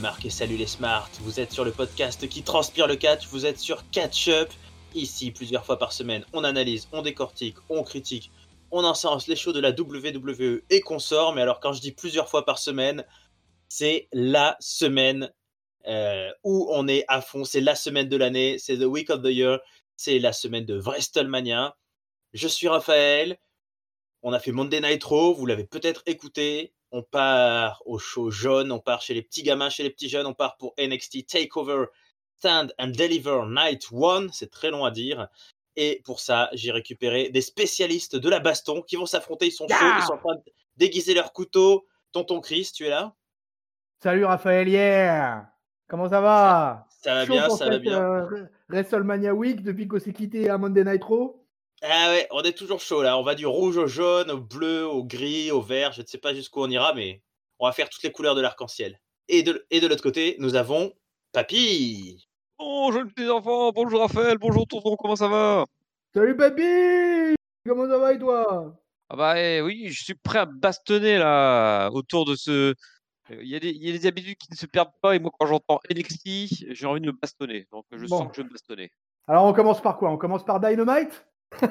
marques et salut les smarts. Vous êtes sur le podcast qui transpire le catch, vous êtes sur Catch Up. Ici, plusieurs fois par semaine, on analyse, on décortique, on critique, on encense les shows de la WWE et qu'on sort. Mais alors, quand je dis plusieurs fois par semaine, c'est la semaine euh, où on est à fond. C'est la semaine de l'année, c'est The Week of the Year, c'est la semaine de WrestleMania. Je suis Raphaël. On a fait Monday Nitro, vous l'avez peut-être écouté. On part au show jaune, on part chez les petits gamins, chez les petits jeunes, on part pour NXT Takeover Stand and Deliver Night 1. C'est très long à dire. Et pour ça, j'ai récupéré des spécialistes de la baston qui vont s'affronter. Ils sont chauds, ils sont en train de déguiser leur couteau. Tonton Chris, tu es là? Salut Raphaël, yeah Comment ça va? Ça va bien, ça va bien. Euh, WrestleMania Week depuis qu'on s'est quitté à Monday Nitro Ah ouais, on est toujours chaud là. On va du rouge au jaune, au bleu, au gris, au vert. Je ne sais pas jusqu'où on ira, mais on va faire toutes les couleurs de l'arc-en-ciel. Et de, et de l'autre côté, nous avons Papy. Bonjour les petits enfants, bonjour Raphaël, bonjour tonton, comment ça va? Salut Papy Comment ça va et toi? Ah bah eh, oui, je suis prêt à bastonner là autour de ce. Il y, a des, il y a des habitudes qui ne se perdent pas et moi quand j'entends NXT, j'ai envie de me bastonner. Donc je Bon. sens que je vais me bastonner. Alors on commence par quoi? On commence par Dynamite?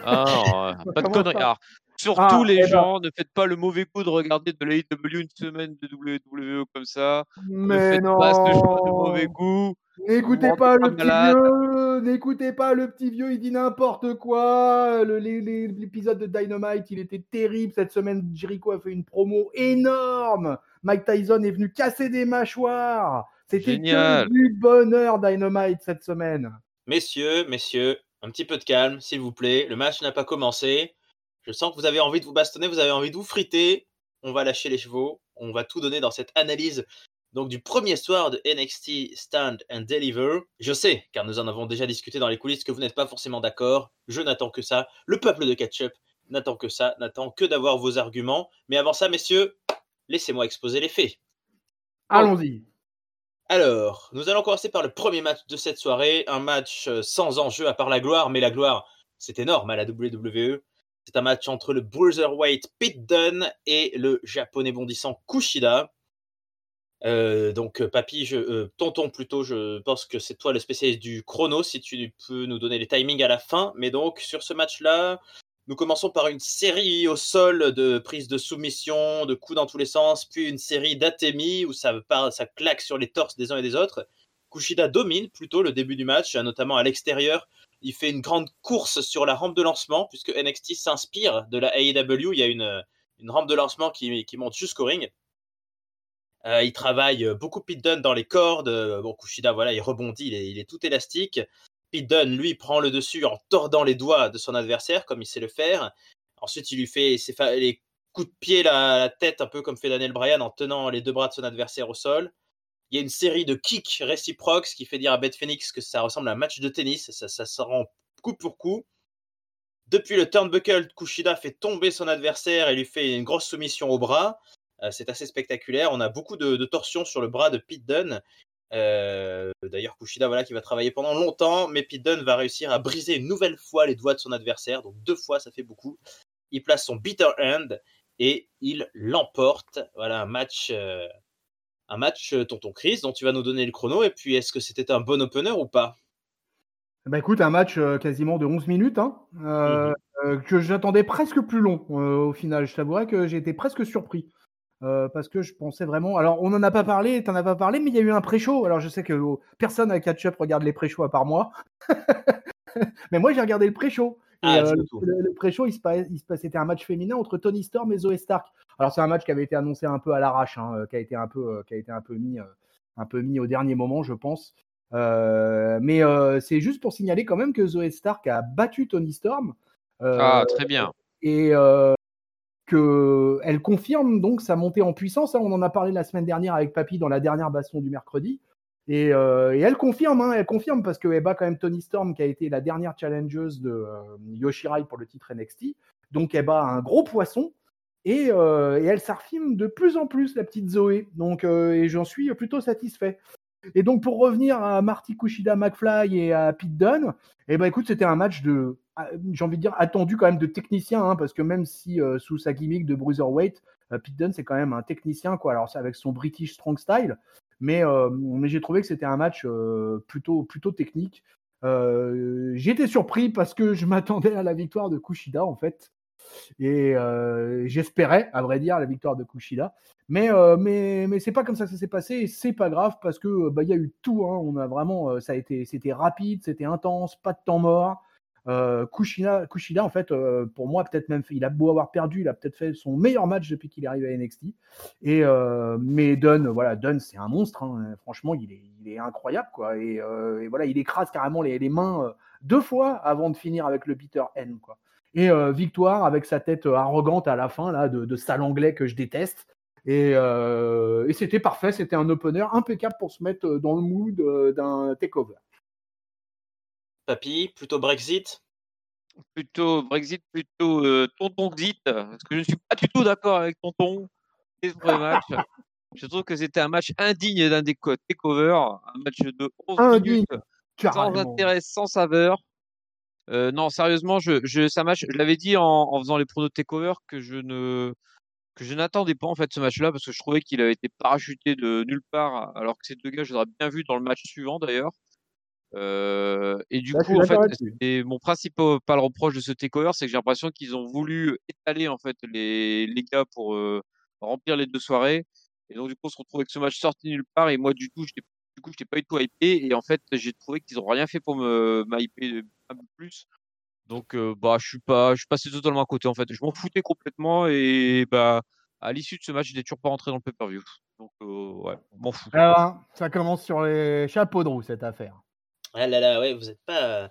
Ah non, pas de conneries. Alors, surtout Ah, les eh ben. gens, ne faites pas le mauvais coup de regarder de l'AEW une semaine de WWE comme ça. Ne Mais faites non pas ce genre de mauvais goût. N'écoutez pas le petit vieux N'écoutez pas le petit vieux, il dit n'importe quoi L'épisode de Dynamite, il était terrible. Cette semaine, Jericho a fait une promo énorme Mike Tyson est venu casser des mâchoires C'était du bonheur Dynamite cette semaine Messieurs, messieurs, un petit peu de calme, s'il vous plaît. Le match n'a pas commencé. Je sens que vous avez envie de vous bastonner, vous avez envie de vous friter. On va lâcher les chevaux. On va tout donner dans cette analyse donc du premier soir de NXT Stand and Deliver. Je sais, car nous en avons déjà discuté dans les coulisses, que vous n'êtes pas forcément d'accord. Je n'attends que ça. Le peuple de Ketchup n'attend que ça, n'attend que d'avoir vos arguments. Mais avant ça, messieurs, laissez-moi exposer les faits. Allons-y Alors, nous allons commencer par le premier match de cette soirée, un match euh, sans enjeu à part la gloire, mais la gloire, c'est énorme à la WWE. C'est un match entre le Bruiserweight Pete Dunne et le japonais bondissant Kushida. Euh, donc, euh, papy, tonton plutôt, je pense que c'est toi le spécialiste du chrono, si tu peux nous donner les timings à la fin. Mais donc, sur ce match-là, nous commençons par une série au sol de prises de soumission, de coups dans tous les sens, puis une série d'atémies où ça, claque sur les torses des uns et des autres. Kushida domine plutôt le début du match, notamment à l'extérieur. Il fait une grande course sur la rampe de lancement, puisque NXT s'inspire de la AEW. Il y a une, rampe de lancement qui, monte jusqu'au ring. Euh, il travaille beaucoup Pete Dunne dans les cordes. Bon, Kushida, voilà, il rebondit, il est tout élastique. Dunne, lui, prend le dessus en tordant les doigts de son adversaire, comme il sait le faire. Ensuite, il lui fait les coups de pied la tête, un peu comme fait Daniel Bryan, en tenant les deux bras de son adversaire au sol. Il y a une série de kicks réciproques, qui fait dire à Beth Phoenix que ça ressemble à un match de tennis. Ça, se rend coup pour coup. Depuis le turnbuckle, Kushida fait tomber son adversaire et lui fait une grosse soumission au bras. Euh, c'est assez spectaculaire. On a beaucoup de, torsions sur le bras de Pete Dunne. Euh, D'ailleurs, Kushida, voilà, qui va travailler pendant longtemps, mais Pete Dunne va réussir à briser une nouvelle fois les doigts de son adversaire. Donc deux fois, ça fait beaucoup. Il place son bitter hand et il l'emporte. Voilà un match, euh, un match euh, tonton Chris dont tu vas nous donner le chrono. Et puis, est-ce que c'était un bon opener ou pas? Bah écoute, un match quasiment de 11 minutes, hein, euh, que j'attendais presque plus long au final. Je t'avouerais que j'ai été presque surpris. Euh, parce que je pensais vraiment. Alors, on n'en a pas parlé, tu n'en as pas parlé, mais il y a eu un pré-show. Alors, je sais que oh, personne à Catch Up regarde les pré-shows à part moi. mais moi, j'ai regardé le pré-show. Et, Ah, euh, le, pré-show, il se passe, il se passe- c'était un match féminin entre Tony Storm et Zoe Stark. Alors, c'est un match qui avait été annoncé un peu à l'arrache, hein, euh, qui a été un peu, euh, qui a été un peu mis, un peu mis au dernier moment, je pense. Mais c'est juste pour signaler quand même que Zoe Stark a battu Tony Storm. Ah, très bien. et euh, que elle confirme donc sa montée en puissance. hein. on en a parlé la semaine dernière avec Papy dans la dernière baston du mercredi. Et, euh, elle confirme, hein, elle confirme parce qu'elle bat quand même Tony Storm qui a été la dernière challengeuse de euh, Yoshirai pour le titre NXT. Donc elle bat un gros poisson et, euh, et elle s'affirme de plus en plus la petite Zoé. Donc euh, et j'en suis plutôt satisfait. Et donc pour revenir à Marty Kushida McFly et à Pete Dunne, eh ben écoute c'était un match de ah, j'ai envie de dire attendu quand même de technicien hein, parce que même si euh, sous sa gimmick de bruiserweight, euh, Pete Dunne c'est quand même un technicien quoi. Alors c'est avec son British strong style, Mais, mais j'ai trouvé que c'était un match plutôt, plutôt technique. été surpris parce que je m'attendais à la victoire de Kushida en fait. Et j'espérais, à vrai dire, la victoire de Kushida. Mais, mais, mais c'est pas comme ça que ça s'est passé. C'est pas grave parce que bah, il y a eu tout. Hein. On a vraiment, ça a été, c'était rapide, c'était intense, pas de temps mort. Euh, Kushida, Kushida, en fait, euh, pour moi, peut-être même, il a beau avoir perdu, il a peut-être fait son meilleur match depuis qu'il est arrivé à NXT. Et euh, mais Dunn, voilà, Dunn, c'est un monstre. Hein. Franchement, il est, incroyable, quoi. Et, voilà, il écrase carrément les, mains deux fois avant de finir avec le Peter N. Et victoire avec sa tête arrogante à la fin, là, de, de sale anglais que je déteste. Et, et c'était parfait, c'était un opener impeccable pour se mettre dans le mood d'un takeover. Papy, plutôt Brexit? Plutôt Brexit, plutôt euh, Tonton Xit, parce que je ne suis pas du tout d'accord avec Tonton. match. je trouve que c'était un match indigne d'un takeover, un match de 11 minutes, sans intérêt, sans saveur. Euh, non, sérieusement, je, je, match, je l'avais dit en, faisant les pronos takeover que je ne que je n'attendais pas en fait ce match-là parce que je trouvais qu'il avait été parachuté de nulle part alors que ces deux gars, je les bien vu dans le match suivant d'ailleurs. Euh, et du coup, en fait, et mon principal reproche de ce takeover, c'est que j'ai l'impression qu'ils ont voulu étaler en fait les, les gars pour euh, remplir les deux soirées. Et donc, du coup, on se retrouve avec ce match sorti nulle part. Et moi, du coup, je du coup, je pas eu tout hypé. Et en fait, j'ai trouvé qu'ils ont rien fait pour me m'hyper un peu plus. Donc, euh, bah, je suis pas, je suis passé totalement à côté en fait. Je m'en foutais complètement. Et bah, à l'issue de ce match, j'étais toujours pas rentré dans le pay-per-view. Donc, ouais, m'en fous. Alors, ça commence sur les chapeaux de roue cette affaire. Ah là là, ouais, vous êtes pas.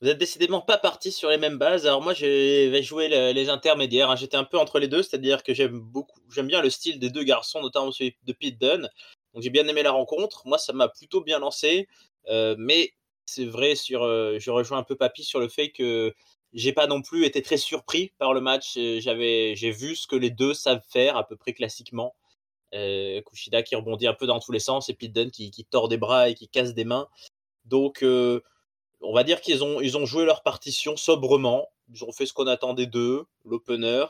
Vous êtes décidément pas partis sur les mêmes bases. Alors moi, je vais jouer les intermédiaires. Hein. J'étais un peu entre les deux, c'est-à-dire que j'aime beaucoup, j'aime bien le style des deux garçons, notamment celui de Pete Dunne. Donc j'ai bien aimé la rencontre. Moi, ça m'a plutôt bien lancé. Euh, mais c'est vrai, sur, euh, je rejoins un peu Papy sur le fait que j'ai pas non plus été très surpris par le match. Euh, j'ai vu ce que les deux savent faire à peu près classiquement. Kushida qui rebondit un peu dans tous les sens et Dunne qui, qui tord des bras et qui casse des mains. Donc, euh, on va dire qu'ils ont, joué leur partition sobrement. Ils ont fait ce qu'on attendait d'eux, l'opener.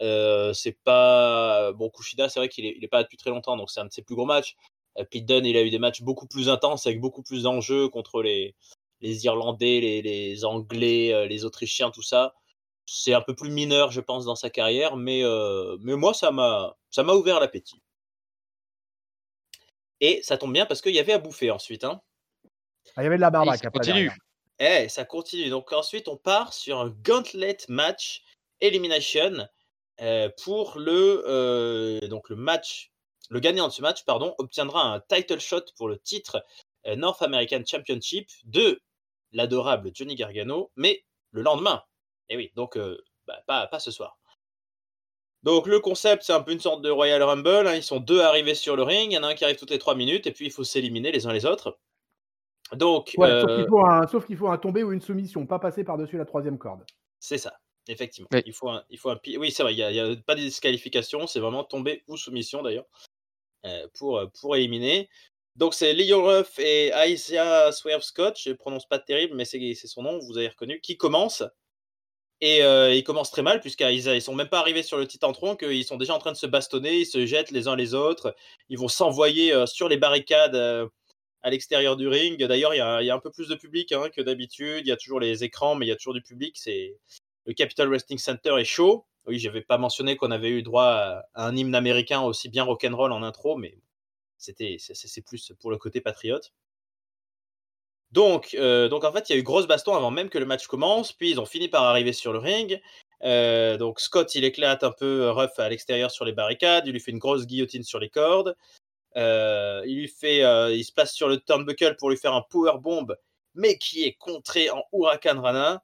Euh, c'est pas. Bon, Kushida, c'est vrai qu'il est, pas depuis très longtemps, donc c'est un de ses plus gros matchs. Euh, Pete Dunne, il a eu des matchs beaucoup plus intenses, avec beaucoup plus d'enjeux contre les, les Irlandais, les, les Anglais, les Autrichiens, tout ça. C'est un peu plus mineur, je pense, dans sa carrière, mais, mais moi, ça m'a, ça m'a ouvert l'appétit. Et ça tombe bien parce qu'il y avait à bouffer ensuite. Hein. Ah, il y avait de la barbaque. Ça continue. Eh, ça continue. Donc ensuite, on part sur un gauntlet match elimination euh, pour le euh, donc le match. Le gagnant de ce match, pardon, obtiendra un title shot pour le titre euh, North American Championship de l'adorable Johnny Gargano, mais le lendemain. Et eh oui, donc bah, pas, pas ce soir. Donc le concept, c'est un peu une sorte de Royal Rumble. Hein. Ils sont deux arrivés sur le ring. Il y en a un qui arrive toutes les trois minutes et puis il faut s'éliminer les uns les autres. Donc, sauf qu'il faut, faut, un tombé ou une soumission, pas passer par-dessus la troisième corde. C'est ça, effectivement. Il, faut un, il faut un Oui, c'est vrai, il n'y a, pas de disqualification, c'est vraiment tomber ou soumission d'ailleurs, euh, pour, pour éliminer. Donc c'est Leo Ruff et Isaiah Swerve Scott, je ne prononce pas terrible, mais c'est son nom, vous avez reconnu, qui commencent. Et euh, ils commencent très mal, puisqu'ils ne sont même pas arrivés sur le Titantron, qu'ils sont déjà en train de se bastonner, ils se jettent les uns les autres, ils vont s'envoyer euh, sur les barricades à l'extérieur du ring. D'ailleurs, il y, a un peu plus de public hein, que d'habitude. Il y a toujours les écrans, mais il y a toujours du public. C'est le Capital Wrestling Center est chaud. Oui, j'avais pas mentionné qu'on avait eu droit à, un hymne américain aussi bien rock'n'roll en intro, mais c'était c'est plus pour le côté patriote. Donc, euh, donc en fait, il y a eu grosse baston avant même que le match commence. Puis ils ont fini par arriver sur le ring. Euh, donc Scott, il éclate un peu Ruff à l'extérieur sur les barricades. Il lui fait une grosse guillotine sur les cordes. Euh, il lui fait, il se place sur le turnbuckle pour lui faire un power bomb, mais qui est contré en Huracan Rana.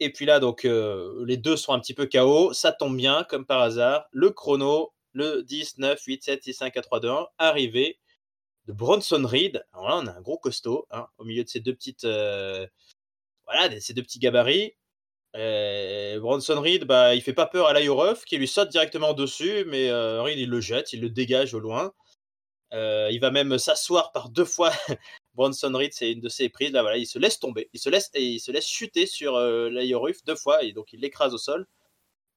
Et puis là, donc, euh, les deux sont un petit peu KO. Ça tombe bien, comme par hasard. Le chrono, le 10, 9, 8, 7, 6, 5, 4, 3, 2, 1, arrivé de Bronson Reed. Alors là, on a un gros costaud, hein, au milieu de ces deux petites, voilà, ces deux petits gabarits. Bronson Reed, bah, il fait pas peur à l'Ayorov qui lui saute directement dessus, mais Reed il le jette, il le dégage au loin. Euh, il va même s'asseoir par deux fois. Bronson Reed, c'est une de ses prises. Là, voilà, il se laisse tomber, il se laisse et il se laisse chuter sur euh, deux fois et donc il l'écrase au sol.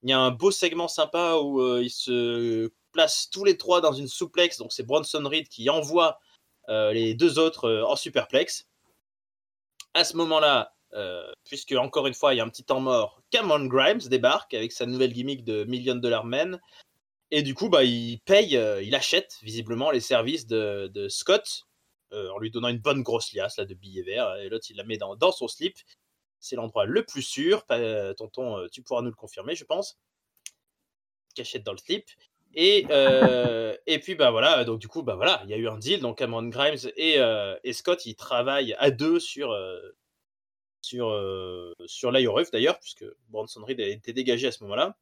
Il y a un beau segment sympa où euh, ils se placent tous les trois dans une souplex. Donc c'est Bronson Reed qui envoie les deux autres en superplex. À ce moment-là, puisque encore une fois il y a un petit temps mort, Cameron Grimes débarque avec sa nouvelle gimmick de Million Dollar Man. Et du coup, bah, il paye, il achète visiblement les services de, de Scott en lui donnant une bonne grosse liasse là, de billets verts. Et l'autre, il la met dans, dans son slip. C'est l'endroit le plus sûr. tonton, tu pourras nous le confirmer, je pense. Cachette dans le slip. Et, euh, et puis bah voilà, donc du coup bah voilà, il y a eu un deal. Donc Cameron Grimes et, euh, et Scott ils travaillent à deux sur euh, sur sur d'ailleurs, puisque Bronson Reed a été dégagé à ce moment-là.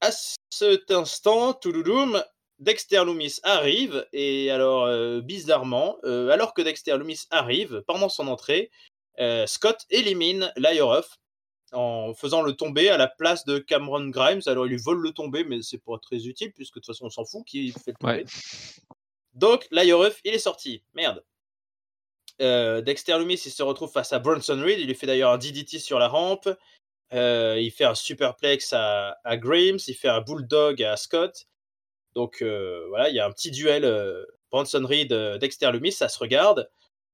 À cet instant, Touloudoum, Dexter Loomis arrive et alors bizarrement, alors que Dexter Loomis arrive pendant son entrée, Scott élimine l'IRF en faisant le tomber à la place de Cameron Grimes. Alors, il lui vole le tomber, mais c'est pas très utile, puisque de toute façon, on s'en fout qui fait le tomber. Donc, l'IRF, il est sorti. Merde. Euh, Dexter Loomis, il se retrouve face à Bronson Reed. Il lui fait d'ailleurs un DDT sur la rampe. Euh, il fait un superplex à, à Grimes. Il fait un bulldog à Scott. Donc, euh, voilà, il y a un petit duel Bronson Reed, Dexter Loomis. Ça se regarde.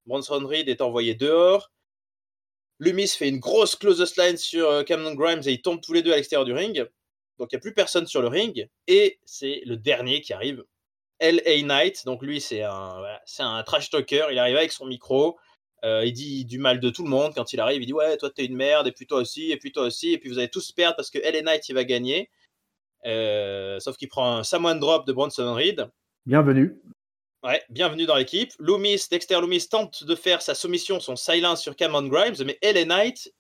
Bronson Reed est envoyé dehors. Lumis fait une grosse close line sur euh, Cameron Grimes et ils tombent tous les deux à l'extérieur du ring. Donc il n'y a plus personne sur le ring. Et c'est le dernier qui arrive. L.A. Knight. Donc lui, c'est un, un trash talker. Il arrive avec son micro. Euh, il dit du mal de tout le monde. Quand il arrive, il dit Ouais, toi, t'es une merde. Et puis toi aussi. Et puis toi aussi. Et puis vous allez tous perdre parce que L.A. Knight, il va gagner. Euh, sauf qu'il prend un Samoan Drop de Bronson Reed. Bienvenue. Ouais, bienvenue dans l'équipe. Loomis, Dexter Loomis tente de faire sa soumission, son silence sur Cameron Grimes, mais LA Knight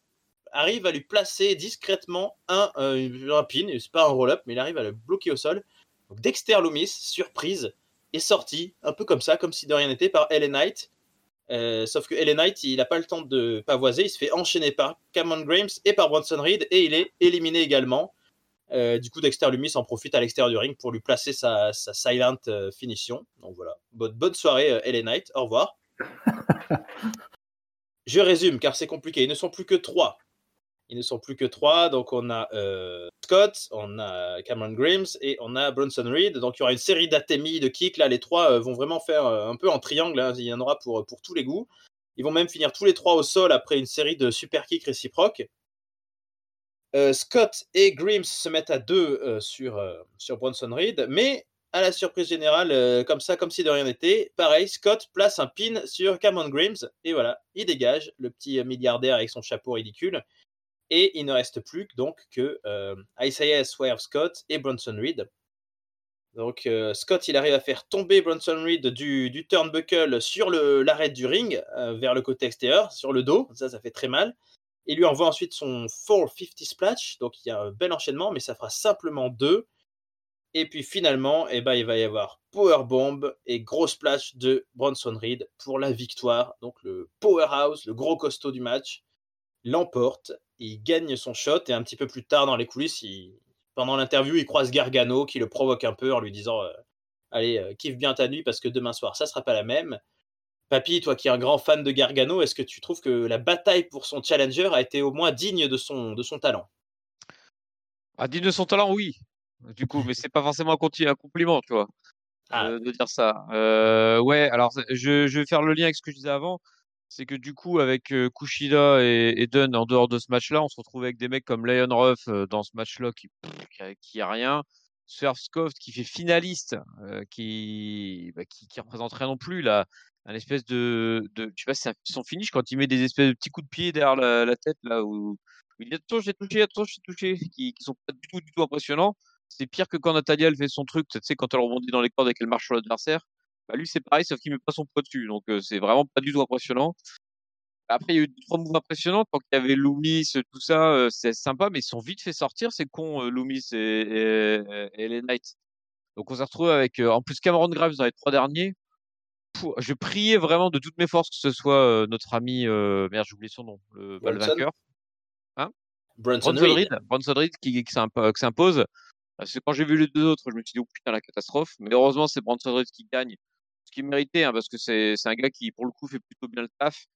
arrive à lui placer discrètement un, euh, un pin. C'est pas un roll-up, mais il arrive à le bloquer au sol. Donc Dexter Loomis, surprise, est sorti, un peu comme ça, comme si de rien n'était, par LA Knight. Euh, sauf que LA Knight, il n'a pas le temps de pavoiser, il se fait enchaîner par Cameron Grimes et par Bronson Reed, et il est éliminé également. Euh, du coup, Dexter Lumis en profite à l'extérieur du ring pour lui placer sa, silent euh, finition. Donc voilà, bonne, bonne soirée, euh, LA Knight. Au revoir. Je résume car c'est compliqué. Ils ne sont plus que trois. Ils ne sont plus que trois. Donc on a Scott, on a Cameron Grimes et on a Bronson Reed. Donc il y aura une série d'atémies, de kicks. Là, les trois vont vraiment faire un peu en triangle. Hein. Il y en aura pour, pour tous les goûts. Ils vont même finir tous les trois au sol après une série de super kicks réciproques. Euh, Scott et Grimes se mettent à deux euh, sur, euh, sur Bronson Reed, mais à la surprise générale, comme ça, comme si de rien n'était, pareil, Scott place un pin sur Cameron Grimes, et voilà, il dégage le petit milliardaire avec son chapeau ridicule, et il ne reste plus donc que Isaiah Swerve Scott et Bronson Reed. Donc Scott, il arrive à faire tomber Bronson Reed du, du turnbuckle sur l'arrêt du ring, vers le côté extérieur, sur le dos, ça, ça fait très mal. Il lui envoie ensuite son 450 splash, donc il y a un bel enchaînement, mais ça fera simplement deux. Et puis finalement, eh ben, il va y avoir Power Bomb et gros splash de Bronson Reed pour la victoire. Donc le powerhouse, le gros costaud du match, l'emporte. Il gagne son shot et un petit peu plus tard dans les coulisses, pendant l'interview, il croise Gargano qui le provoque un peu en lui disant euh, Allez, euh, kiffe bien ta nuit parce que demain soir, ça sera pas la même. Papy, toi qui es un grand fan de Gargano, est-ce que tu trouves que la bataille pour son challenger a été au moins digne de son, de son talent? Ah, Digne de son talent, oui. Du coup, mais c'est pas forcément un, un compliment, tu vois, ah. euh, de dire ça. Euh, ouais, alors je, je, vais faire le lien avec ce que je disais avant. C'est que du coup, avec euh, Kushida et, Dunn en dehors de ce match-là, on se retrouve avec des mecs comme Lion Ruff dans ce match-là qui, qui, a rien. Swerve qui fait finaliste, qui, bah, qui, qui représente rien non plus. Là, un espèce de, de tu vois, c'est son finish quand il met des espèces de petits coups de pied derrière la, tête là où, il dit attention j'ai touché, attention j'ai touché, qui, qui sont pas du tout du tout impressionnants. C'est pire que quand Natalia elle fait son truc, tu sais quand elle rebondit dans les cordes et qu'elle marche sur l'adversaire. Bah lui c'est pareil sauf qu'il met pas son poids dessus, donc c'est vraiment pas du tout impressionnant. Après, il y a eu trois moves impressionnants. Quand il y avait Loomis, tout ça, c'est sympa, mais ils sont vite fait sortir. C'est con, Loomis et, et, les Knights. Donc, on s'est retrouvé avec, en plus, Cameron Graves dans les trois derniers je priais vraiment de toutes mes forces que ce soit notre ami, merde, j'ai oublié son nom, le, bah, vainqueur. Hein? Bronson, Reed. Reed qui, qui s'impose. Parce que quand j'ai vu les deux autres, je me suis dit, oh putain, la catastrophe. Mais heureusement, c'est Bronson Reed qui gagne. Ce qui méritait, hein, parce que c'est un gars qui, pour le coup, fait plutôt bien le taf.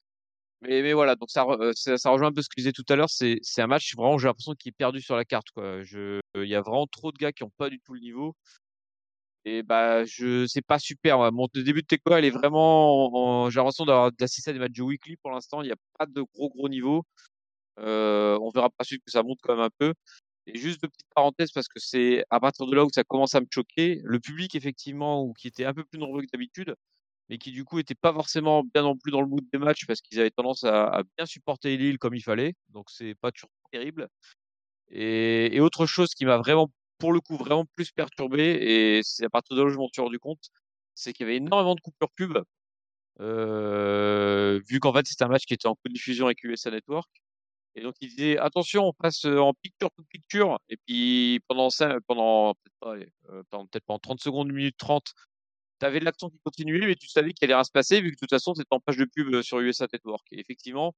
Mais, mais voilà, donc ça, ça, rejoint un peu ce que je disais tout à l'heure. C'est un match, vraiment, j'ai l'impression qu'il est perdu sur la carte. Il y a vraiment trop de gars qui n'ont pas du tout le niveau. Et bah, je c'est pas super. Mon début de TECO, elle est vraiment. J'ai l'impression d'avoir d'assister à des matchs de weekly pour l'instant. Il n'y a pas de gros gros niveau. Euh, on verra par suite que ça monte quand même un peu. Et juste de petites parenthèses parce que c'est à partir de là où ça commence à me choquer. Le public, effectivement, ou qui était un peu plus nombreux que d'habitude, mais qui du coup était pas forcément bien non plus dans le mood des matchs parce qu'ils avaient tendance à, bien supporter Lille comme il fallait. Donc c'est pas toujours terrible. Et autre chose qui m'a vraiment, pour le coup, vraiment plus perturbé, et c'est à partir de là où je m'en suis rendu compte, c'est qu'il y avait énormément de coupures pub. Euh, vu qu'en fait c'était un match qui était en co-diffusion avec USA Network. Et donc il disait attention, on passe en picture to picture. Et puis pendant ça, pendant peut-être pas, euh, peut-être pendant 30 secondes, 1 minute 30, tu avais de l'action qui continuait, mais tu savais qu'il allait se passer, vu que de toute façon, c'était en page de pub sur USA Network. Et effectivement,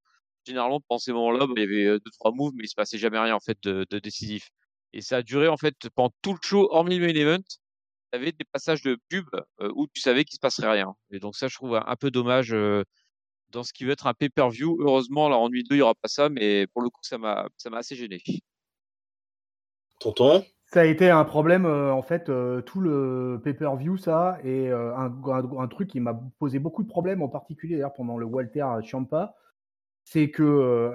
généralement, pendant ces moments-là, bah, il y avait deux, trois moves, mais il se passait jamais rien en fait de, décisif. Et ça a duré en fait pendant tout le show, hormis le main event. Tu avais des passages de pub où tu savais qu'il se passerait rien. Et donc ça, je trouve un peu dommage dans ce qui veut être un pay-per-view. Heureusement, là, en nuit 2, il n'y aura pas ça, mais pour le coup, ça m'a assez gêné. Tonton? Ça a été un problème, euh, en fait, euh, tout le pay-per-view, ça, et euh, un, truc qui m'a posé beaucoup de problèmes, en particulier d'ailleurs pendant le Walter Champa, c'est que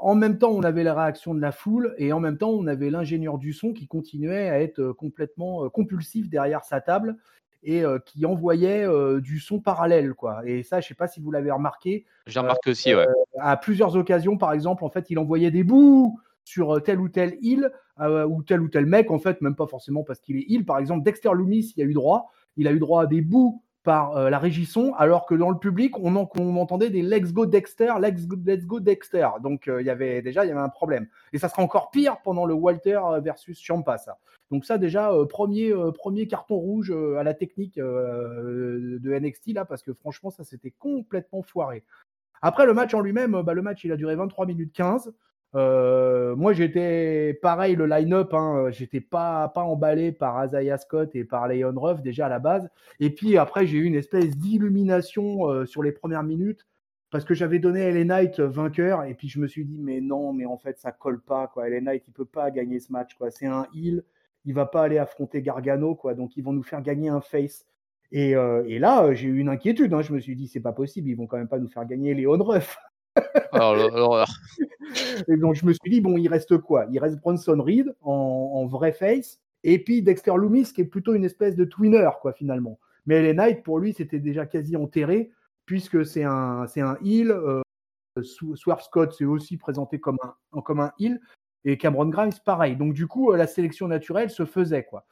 en même temps, on avait la réaction de la foule, et en même temps, on avait l'ingénieur du son qui continuait à être complètement compulsif derrière sa table et qui envoyait du son parallèle, quoi. Et ça, je sais pas si vous l'avez remarqué. J'ai remarqué aussi, ouais. À plusieurs occasions, par exemple, en fait, il envoyait des bouts sur telle ou telle île euh, ou tel ou tel mec, en fait, même pas forcément parce qu'il est il. Par exemple, Dexter Loomis, il a eu droit, il a eu droit à des bouts par euh, la régisson, alors que dans le public, on, entendait des Let's Go Dexter, Let's Go, Dexter. Donc euh, il y avait déjà il y avait un problème. Et ça sera encore pire pendant le Walter versus Champa. Donc ça déjà premier carton rouge à la technique de NXT parce que franchement ça c'était complètement foiré. Après le match en lui-même, bah, le match il a duré 23 minutes 15. Euh, moi, j'étais pareil, le line-up, hein, j'étais pas, pas emballé par Azaya Scott et par Leon Ruff déjà à la base. Et puis après, j'ai eu une espèce d'illumination euh, sur les premières minutes parce que j'avais donné LA Knight vainqueur et puis je me suis dit, mais non, mais en fait, ça colle pas. Quoi. LA Knight, il peut pas gagner ce match. Quoi. C'est un heal, il va pas aller affronter Gargano, quoi. donc ils vont nous faire gagner un face. Et, euh, et là, j'ai eu une inquiétude. Hein. Je me suis dit, c'est pas possible, ils vont quand même pas nous faire gagner Leon Ruff. Alors, et donc je me suis dit, bon, il reste quoi? Il reste Bronson Reed en, vrai face, et puis Dexter Loomis qui est plutôt une espèce de twinner, quoi, finalement. Mais LA Knight, pour lui, c'était déjà quasi enterré, puisque c'est un, c'est un heel. Euh, Swerve Scott s'est aussi présenté comme un, comme un heel, et Cameron Grimes, pareil. Donc du coup, la sélection naturelle se faisait, quoi.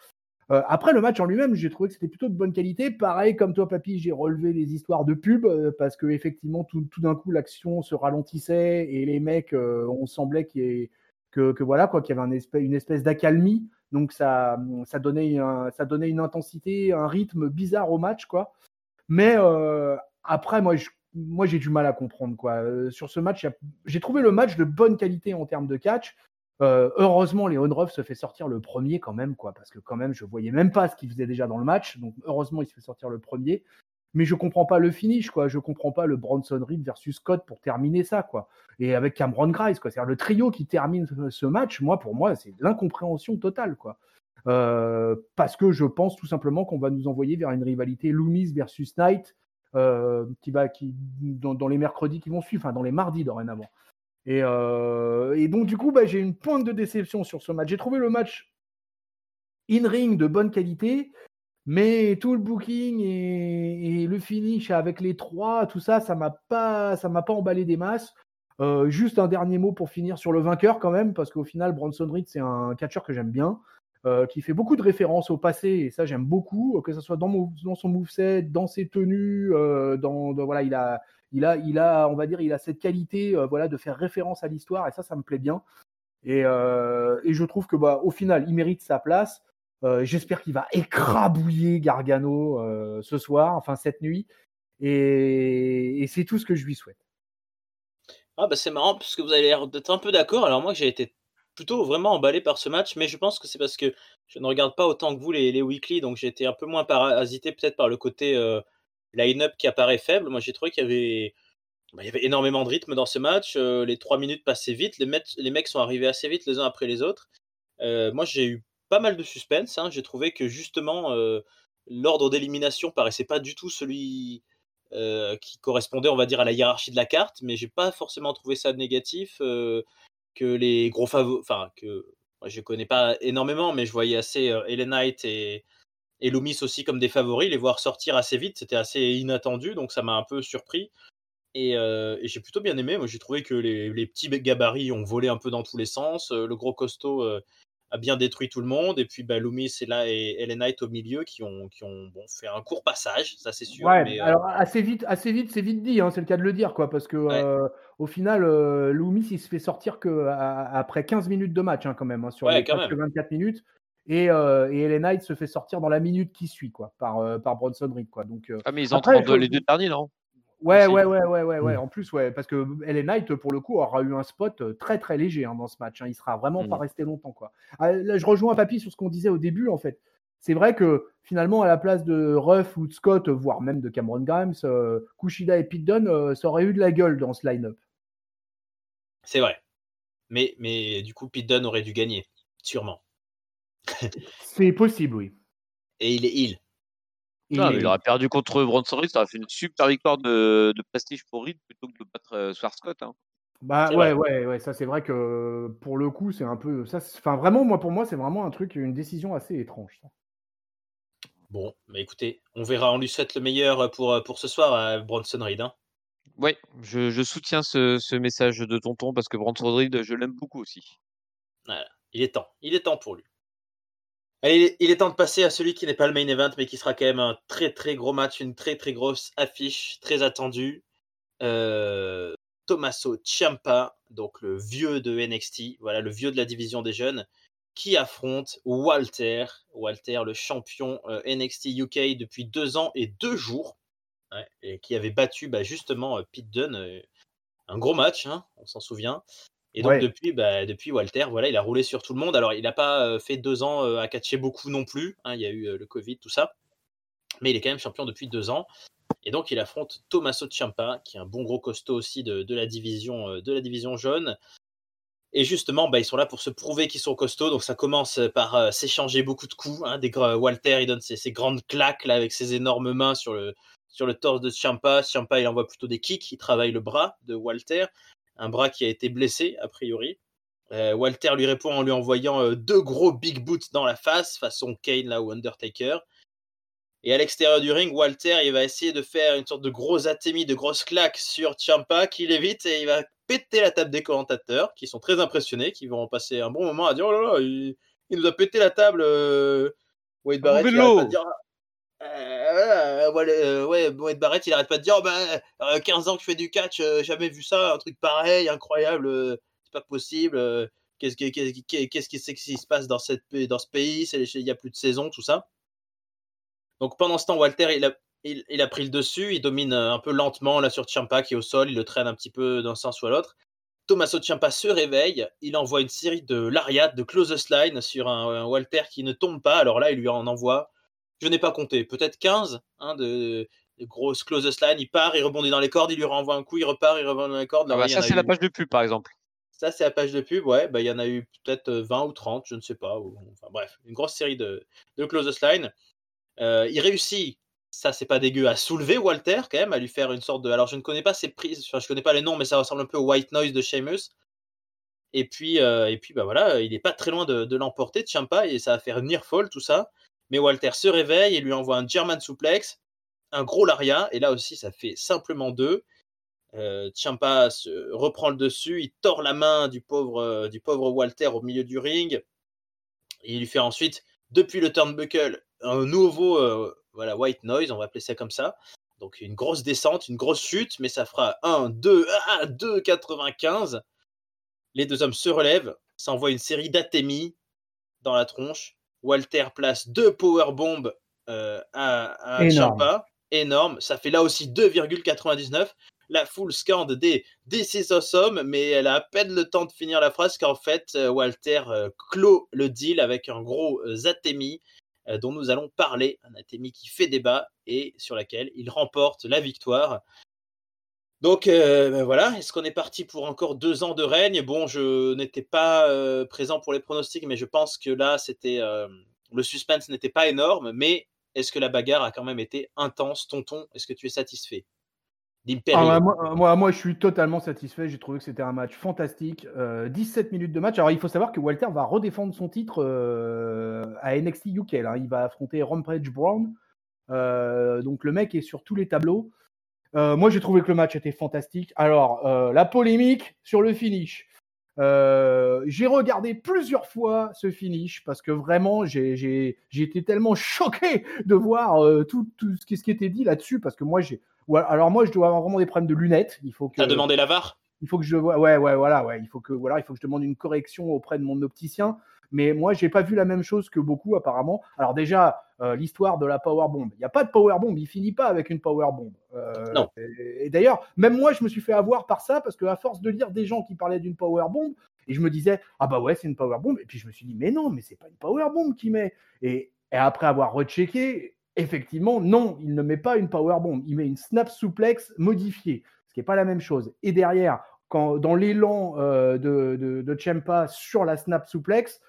Euh, après le match en lui-même, j'ai trouvé que c'était plutôt de bonne qualité. Pareil, comme toi, Papy, j'ai relevé les histoires de pub euh, parce que effectivement, tout, d'un coup, l'action se ralentissait et les mecs, euh, on semblait qu'il que, que, voilà quoi, qu'il y avait une espèce d'accalmie. Donc ça, donnait, une intensité, un rythme bizarre au match, quoi. Mais après, moi, moi, j'ai du mal à comprendre, quoi. sur ce match, j'ai trouvé le match de bonne qualité en termes de catch. Euh, heureusement, Léon Ruff se fait sortir le premier quand même, quoi, parce que quand même, je voyais même pas ce qu'il faisait déjà dans le match. Donc, heureusement, il se fait sortir le premier. Mais je comprends pas le finish, quoi. Je comprends pas le Bronson Reed versus Scott pour terminer ça, quoi. Et avec Cameron Grimes, quoi. C'est-à-dire le trio qui termine ce match, moi, pour moi, c'est l'incompréhension totale, quoi. Euh, parce que je pense tout simplement qu'on va nous envoyer vers une rivalité Loomis versus Knight euh, qui va qui dans, dans, les mercredis qui vont suivre, enfin dans les mardis dorénavant. Euh, et, donc, du coup, bah, j'ai une pointe de déception sur ce match. J'ai trouvé le match in-ring de bonne qualité, mais tout le booking et, le finish avec les trois, tout ça, ça m'a pas, ça m'a pas emballé des masses. Euh, juste un dernier mot pour finir sur le vainqueur quand même, parce qu'au final, Bronson Reed, c'est un catcheur que j'aime bien, euh, qui fait beaucoup de références au passé, et ça j'aime beaucoup, que ce soit dans, dans son moveset, dans ses tenues, dans, voilà, il a, il a, on va dire, il a cette qualité, euh, voilà, de faire référence à l'histoire, et ça, ça me plaît bien. Et, euh, je trouve que, bah, au final, il mérite sa place. Euh, j'espère qu'il va écrabouiller Gargano ce soir, enfin cette nuit. Et, c'est tout ce que je lui souhaite. Ah bah c'est marrant parce que vous avez l'air d'être un peu d'accord. Alors moi j'ai été plutôt vraiment emballé par ce match, mais je pense que c'est parce que je ne regarde pas autant que vous les, les weekly, donc j'ai été un peu moins parasité peut-être par le côté line-up qui apparaît faible. Moi, j'ai trouvé qu'il y avait, bah, il y avait énormément de rythme dans ce match. Euh, les trois minutes passaient vite. Les, mecs, sont arrivés assez vite les uns après les autres. Euh, moi, j'ai eu pas mal de suspense. Hein. J'ai trouvé que justement, euh, l'ordre d'élimination paraissait pas du tout celui qui correspondait, on va dire, à la hiérarchie de la carte, mais j'ai pas forcément trouvé ça négatif. que les gros favoris, enfin, que moi, je connais pas énormément, mais je voyais assez Ellen Knight et, et Loomis aussi comme des favoris. Les voir sortir assez vite, c'était assez inattendu, donc ça m'a un peu surpris. Et, j'ai plutôt bien aimé. Moi, j'ai trouvé que les, petits gabarits ont volé un peu dans tous les sens. le gros costaud a bien détruit tout le monde. Et puis, bah, Loomis et là et Ellen Knight au milieu qui ont, qui ont bon, fait un court passage, ça c'est sûr. Ouais, alors assez vite, assez vite, c'est vite dit, hein, c'est le cas de le dire, quoi, parce que au final, Loomis il se fait sortir que après 15 minutes de match, hein, quand même, hein, sur les 24 minutes. Et, et, Ellen Knight se fait sortir dans la minute qui suit, quoi, par, par Bronson Reed, quoi. Donc, ah, mais ils entrent les deux derniers, non? Ouais, ouais, ouais, ouais, ouais, ouais. Mmh. En plus, ouais, parce que Ellen Knight, pour le coup, aura eu un spot très, très léger hein, dans ce match. Hein. Il sera vraiment pas mmh. resté longtemps, quoi. Ah, là, je rejoins Papy sur ce qu'on disait au début, en fait. C'est vrai que finalement, à la place de Ruff ou de Scott, voire même de Cameron Grimes, Kushida et Pete Dunne, ça aurait eu de la gueule dans ce line-up. C'est vrai. Mais, mais du coup, Pete Dunne aurait dû gagner, sûrement. C'est possible, oui. Et il est il. Non, il aurait perdu contre Bronson Reed, ça aurait fait une super victoire de, de prestige pour Reed plutôt que de battre euh, Scott. Hein. Bah ouais, ouais, ouais, ça c'est vrai que pour le coup, c'est un peu. Ça, enfin, vraiment, moi, pour moi, c'est vraiment un truc, une décision assez étrange. Ça. Bon, mais écoutez, on verra, on lui souhaite le meilleur pour, pour ce soir à Bronson Reed. Hein. Oui, je, je, soutiens ce, ce, message de tonton parce que Bronson Reed, je l'aime beaucoup aussi. Voilà, il est temps, il est temps pour lui. Il est temps de passer à celui qui n'est pas le main event, mais qui sera quand même un très très gros match, une très très grosse affiche, très attendue. Euh, Tommaso Ciampa, donc le vieux de NXT, voilà le vieux de la division des jeunes, qui affronte Walter, Walter le champion euh, NXT UK depuis deux ans et deux jours, et qui avait battu bah, justement euh, Pete Dunne, un gros match, hein, on s'en souvient. Et donc depuis, bah, depuis Walter, voilà, il a roulé sur tout le monde. Alors il n'a pas fait deux ans à catcher beaucoup non plus. Hein, il y a eu le Covid, tout ça. Mais il est quand même champion depuis deux ans. Et donc il affronte Tommaso Ciampa, qui est un bon gros costaud aussi de, la, division, de la division jaune. Et justement, bah, ils sont là pour se prouver qu'ils sont costauds. Donc ça commence par s'échanger beaucoup de coups. Hein, des, Walter, il donne ses, grandes claques là, avec ses énormes mains sur le, sur le torse de Ciampa. Ciampa, il envoie plutôt des kicks. Il travaille le bras de Walter un bras qui a été blessé, a priori. Euh, Walter lui répond en lui envoyant euh, deux gros big boots dans la face, façon Kane là ou Undertaker. Et à l'extérieur du ring, Walter il va essayer de faire une sorte de gros atémie, de grosse claque sur Ciampa qui l'évite et il va péter la table des commentateurs qui sont très impressionnés, qui vont passer un bon moment à dire oh là là, il, nous a pété la table. Euh, Wade Barrett, il dire euh, euh, ouais, Moed Barrett, il arrête pas de dire oh, bah, 15 euh, ans que je fais du catch, jamais vu ça, un truc pareil, incroyable, c'est pas possible. Qu'est-ce qui, se passe dans, ce pays Il n'y a plus de saison, tout ça. Donc pendant ce temps, Walter, il a, pris le dessus, il domine un peu lentement là sur Ciampa qui est au sol, il le traîne un petit peu d'un sens ou à l'autre. Tommaso Ciampa se réveille, il envoie une série de lariat, de closest line sur un, Walter qui ne tombe pas. Alors là, il lui en envoie je n'ai pas compté, peut-être 15 hein, de, grosses closest line. Il part, il rebondit dans les cordes, il lui renvoie un coup, il repart, il rebondit dans les cordes. Ah bah ça, c'est la page de pub, par exemple. Ça, c'est la page de pub, ouais. Bah, il y en a eu peut-être 20 ou 30, je ne sais pas. enfin, bref, une grosse série de, de closest line. Euh, il réussit, ça, c'est pas dégueu, à soulever Walter, quand même, à lui faire une sorte de. Alors, je ne connais pas ses prises, enfin, je connais pas les noms, mais ça ressemble un peu au White Noise de Sheamus. Et puis, euh, et puis bah voilà, il n'est pas très loin de, de l'emporter, Champa, et ça va faire near fall, tout ça. Mais Walter se réveille et lui envoie un German suplex, un gros laria, et là aussi ça fait simplement deux. Euh, se reprend le dessus, il tord la main du pauvre, euh, du pauvre Walter au milieu du ring. il lui fait ensuite, depuis le turnbuckle, un nouveau euh, voilà, white noise, on va appeler ça comme ça. Donc une grosse descente, une grosse chute, mais ça fera 1, 2, 1, 2, 95. Les deux hommes se relèvent, s'envoient une série d'atémies dans la tronche. Walter place deux powerbombs euh, à, à Champa. Énorme. Ça fait là aussi 2,99. La foule scande des This is awesome, mais elle a à peine le temps de finir la phrase qu'en fait, euh, Walter euh, clôt le deal avec un gros Zatemi dont nous allons parler. Un Atemi qui fait débat et sur laquelle il remporte la victoire. Donc ben voilà, est-ce qu'on est parti pour encore deux ans de règne? Bon, je n'étais pas présent pour les pronostics, mais je pense que là, c'était le suspense n'était pas énorme, mais est-ce que la bagarre a quand même été intense Tonton, est-ce que tu es satisfait? Ah, moi, moi, je suis totalement satisfait. J'ai trouvé que c'était un match fantastique. 17 minutes de match. Alors, il faut savoir que Walter va redéfendre son titre à NXT UK. Là. Il va affronter Rampage Brown. donc, le mec est sur tous les tableaux. Moi, j'ai trouvé que le match était fantastique. Alors, la polémique sur le finish. j'ai regardé plusieurs fois ce finish parce que vraiment j'ai été tellement choqué de voir tout, tout, ce qui était dit là-dessus parce que moi j'ai alors moi, je dois avoir vraiment des problèmes de lunettes. Il faut que. T'as demandé la VAR? Il faut que je. Ouais, ouais, voilà, ouais. Il faut que voilà, il faut que je demande une correction auprès de mon opticien. Mais moi, j'ai pas vu la même chose que beaucoup apparemment. Alors déjà, euh, l'histoire de la power bomb. Il n'y a pas de power bomb. Il finit pas avec une power bomb. Euh, non. Et, d'ailleurs, même moi, je me suis fait avoir par ça parce qu'à force de lire des gens qui parlaient d'une power bomb, et je me disais ah bah ouais, c'est une power bomb. Et puis je me suis dit mais non, mais c'est pas une power bomb qui met. Et, et après avoir rechecké, effectivement, non, il ne met pas une power bomb, il met une snap suplex modifiée, ce qui n'est pas la même chose. Et derrière, quand, dans l'élan euh, de, de, de Ciampa sur la snap suplex,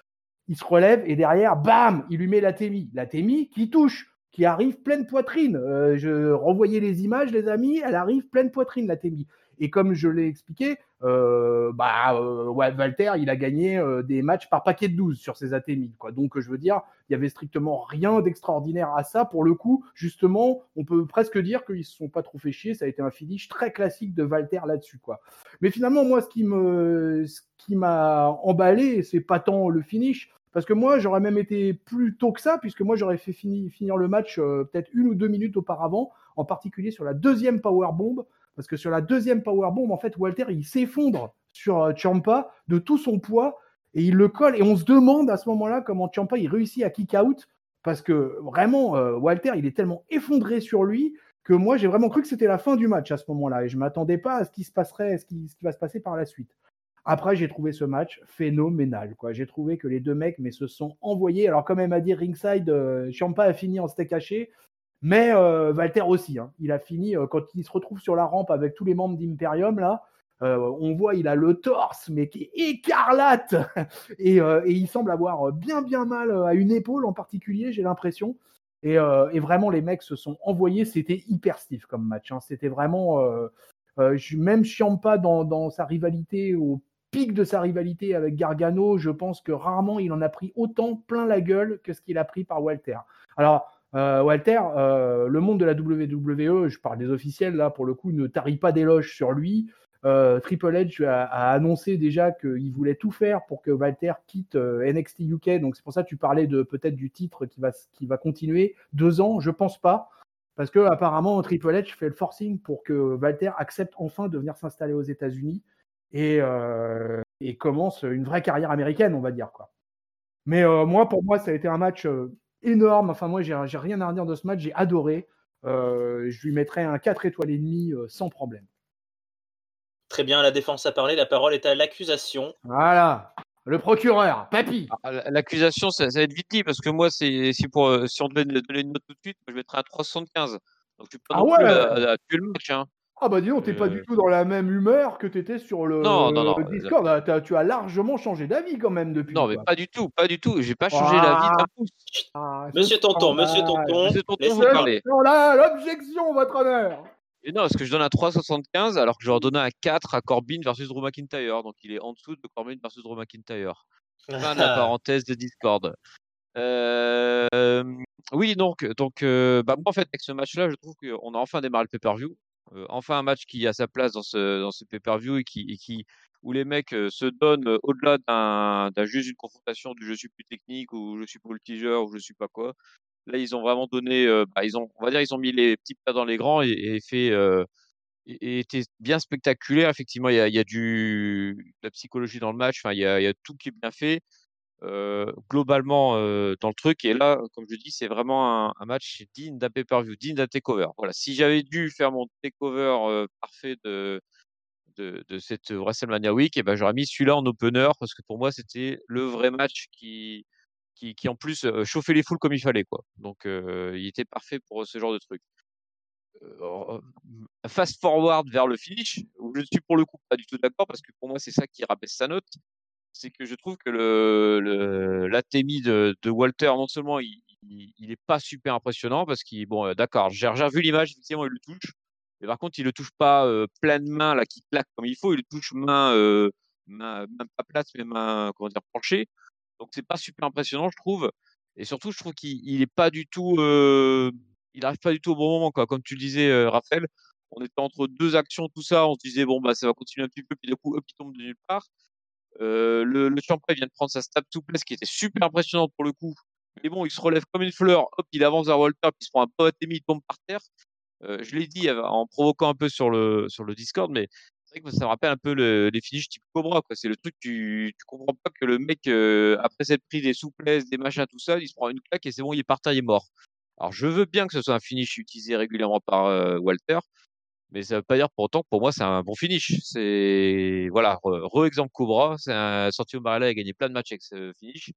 il se relève et derrière, bam, il lui met la témi. La témi qui touche, qui arrive pleine poitrine. Euh, je revoyais les images, les amis, elle arrive pleine poitrine, la témi. Et comme je l'ai expliqué, euh, bah, euh, Walter, il a gagné euh, des matchs par paquet de 12 sur ses AT1000. Quoi. Donc, je veux dire, il y avait strictement rien d'extraordinaire à ça. Pour le coup, justement, on peut presque dire qu'ils se sont pas trop fait chier. Ça a été un finish très classique de Walter là-dessus. Quoi. Mais finalement, moi, ce qui me, ce qui m'a emballé, c'est pas tant le finish, parce que moi, j'aurais même été plus tôt que ça, puisque moi, j'aurais fait finir le match peut-être une ou deux minutes auparavant, en particulier sur la deuxième power bomb. Parce que sur la deuxième powerbomb, en fait, Walter, il s'effondre sur euh, Champa de tout son poids et il le colle. Et on se demande à ce moment-là comment Champa il réussit à kick out parce que vraiment, euh, Walter, il est tellement effondré sur lui que moi, j'ai vraiment cru que c'était la fin du match à ce moment-là et je ne m'attendais pas à ce qui se passerait, qui, ce qui va se passer par la suite. Après, j'ai trouvé ce match phénoménal. J'ai trouvé que les deux mecs mais, se sont envoyés. Alors, quand même à dire ringside, euh, Champa a fini en steak haché. Mais euh, Walter aussi, hein. il a fini, euh, quand il se retrouve sur la rampe avec tous les membres d'Imperium, là, euh, on voit il a le torse, mais qui est écarlate, et, il semble avoir bien bien mal à une épaule en particulier, j'ai l'impression. Et, vraiment, les mecs se sont envoyés, c'était hyper stiff comme match. Hein. C'était vraiment, même Chiampa dans, dans sa rivalité, au pic de sa rivalité avec Gargano, je pense que rarement il en a pris autant plein la gueule que ce qu'il a pris par Walter. Alors, euh, Walter, euh, le monde de la WWE, je parle des officiels là pour le coup, ne tarit pas d'éloges sur lui. Euh, Triple H a, annoncé déjà qu'il voulait tout faire pour que Walter quitte NXT UK. Donc c'est pour ça que tu parlais de peut-être du titre qui va, qui va continuer deux ans. Je pense pas. Parce que apparemment Triple H fait le forcing pour que Walter accepte enfin de venir s'installer aux États-Unis et, et, commence une vraie carrière américaine, on va dire quoi. Mais moi, pour moi, ça a été un match énorme. Enfin, moi, j'ai rien à redire de ce match. J'ai adoré. Euh, je lui mettrais un 4 étoiles et demi euh, sans problème. Très bien, la défense a parlé. La parole est à l'accusation. Voilà. Le procureur, papy. Ah, l'accusation, ça, va être vite dit parce que moi, c'est si pour euh, si on devait donner une note tout de suite, je mettrais un 375. Donc je suis pas ah ouais. à, tuer le match. Hein. Ah bah dis donc, t'es pas du tout dans la même humeur que t'étais sur le, Discord. Ah, tu as largement changé d'avis quand même depuis. Non, mais pas du tout, pas du tout. J'ai pas changé d'avis d'un pouce. Ah, monsieur Tonton, Monsieur Tonton, Monsieur Tonton, vous parlez. l'objection, votre honneur. Et non, parce que je donne un 3,75 alors que je leur donnais un 4 à Corbin versus Drew McIntyre. Donc il est en dessous de Corbin versus Drew McIntyre. Fin de la parenthèse de Discord. Euh, oui, donc, donc euh, bah, moi, en fait, avec ce match-là, je trouve qu'on a enfin démarré le pay-per-view. Enfin un match qui a sa place dans ce, dans ce pay-per-view et qui, qui, où les mecs se donnent au-delà d'un, juste une confrontation du je suis plus technique ou je suis voltigeur ou je suis pas quoi. Là, ils ont vraiment donné, bah, ils ont, on va dire, ils ont mis les petits pas dans les grands et, fait, et, était bien spectaculaire. Effectivement, il y a, il y a du, la psychologie dans le match. Enfin, il y a, il y a tout qui est bien fait. Euh, globalement euh, dans le truc. Et là, comme je dis, c'est vraiment un, match digne d'un pay-per-view, digne d'un takeover. Voilà. Si j'avais dû faire mon takeover euh, parfait de, de, de, cette WrestleMania Week, et eh ben j'aurais mis celui-là en opener parce que pour moi, c'était le vrai match qui, qui, qui en plus chauffait les foules comme il fallait. Quoi. Donc, il était parfait pour ce genre de truc. Fast forward vers le finish, où je suis pour le coup pas du tout d'accord parce que pour moi, c'est ça qui rabaisse sa note c'est que je trouve que le, le de, de, Walter, non seulement il, il n'est pas super impressionnant parce qu'il, bon, euh, d'accord, j'ai j'ai revu l'image, effectivement, il le touche. Mais par contre, il le touche pas euh, pleine main, là, qui claque comme il faut. Il le touche main, euh, main, main pas plate, mais main, comment dire, penchée. Donc, c'est pas super impressionnant, je trouve. Et surtout, je trouve qu'il il est pas du tout, euh, il arrive pas du tout au bon moment, quoi. Comme tu le disais, euh, Raphaël, on était entre deux actions, tout ça. On se disait, bon, bah, ça va continuer un petit peu, puis d'un coup, hop, il tombe de nulle part. Euh, le, le vient de prendre sa stab souplesse qui était super impressionnante pour le coup. Mais bon, il se relève comme une fleur, hop, il avance vers Walter, puis il se prend un pas il tombe par terre. Euh, je l'ai dit euh, en provoquant un peu sur le, sur le Discord, mais c'est vrai que ça me rappelle un peu le, les finishes type Cobra. C'est le truc, tu, comprends pas que le mec, après s'être pris des souplesses, des machins, tout ça, il se prend une claque et c'est bon, il est par terre, il est mort. Alors je veux bien que ce soit un finish utilisé régulièrement par Walter, mais ça veut pas dire pour autant que pour moi c'est un bon finish. C'est voilà, re- re-exemple Cobra, c'est un Santino Marella a gagné plein de matchs avec ce finish.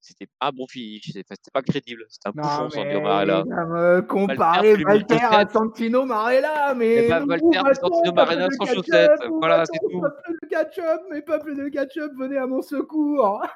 C'était pas un bon finish, c'était pas crédible, c'était un bouffon mais Santino Marella. comparer plus Walter à. Santino Marella, mais où Walter, va-t-on Santino Marella sans chaussettes. Voilà, c'est tout. Peuple de ketchup, mais peuple de ketchup, venez à mon secours.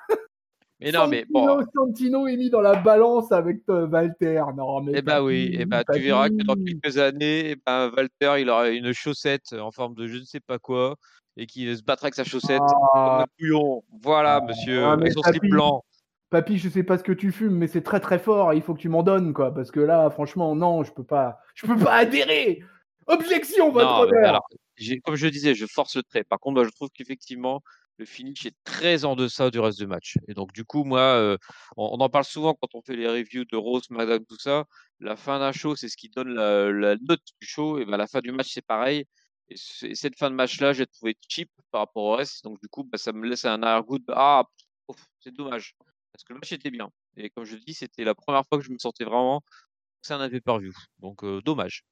Mais non, mais bon, Santino est mis dans la balance avec euh, Walter. Non, mais eh ben oui, papy, eh ben tu papy. verras que dans quelques années, eh ben Walter, il aura une chaussette en forme de je ne sais pas quoi et qu'il se battra avec sa chaussette comme Ah, un couillon. Voilà, monsieur, ah, mais son slip papy, blanc. Papy, je sais pas ce que tu fumes, mais c'est très très fort. Il faut que tu m'en donnes, quoi. Parce que là, franchement, non, je peux pas, je peux pas adhérer. Objection, votre Non, alors, comme je disais, je force le trait. Par contre, moi, je trouve qu'effectivement, le finish est très en deçà du reste du match. Et donc, du coup, moi, euh, on, en parle souvent quand on fait les reviews de Rose, Madame, tout ça. La fin d'un show, c'est ce qui donne la, note du show. Et ben, la fin du match, c'est pareil. Et cette fin de match-là, j'ai trouvé cheap par rapport au reste. Donc, du coup, bah, ça me laisse un arrière-goût Ah, c'est dommage. Parce que le match était bien. Et comme je dis, c'était la première fois que je me sentais vraiment que ça n'avait pas view Donc, euh, dommage.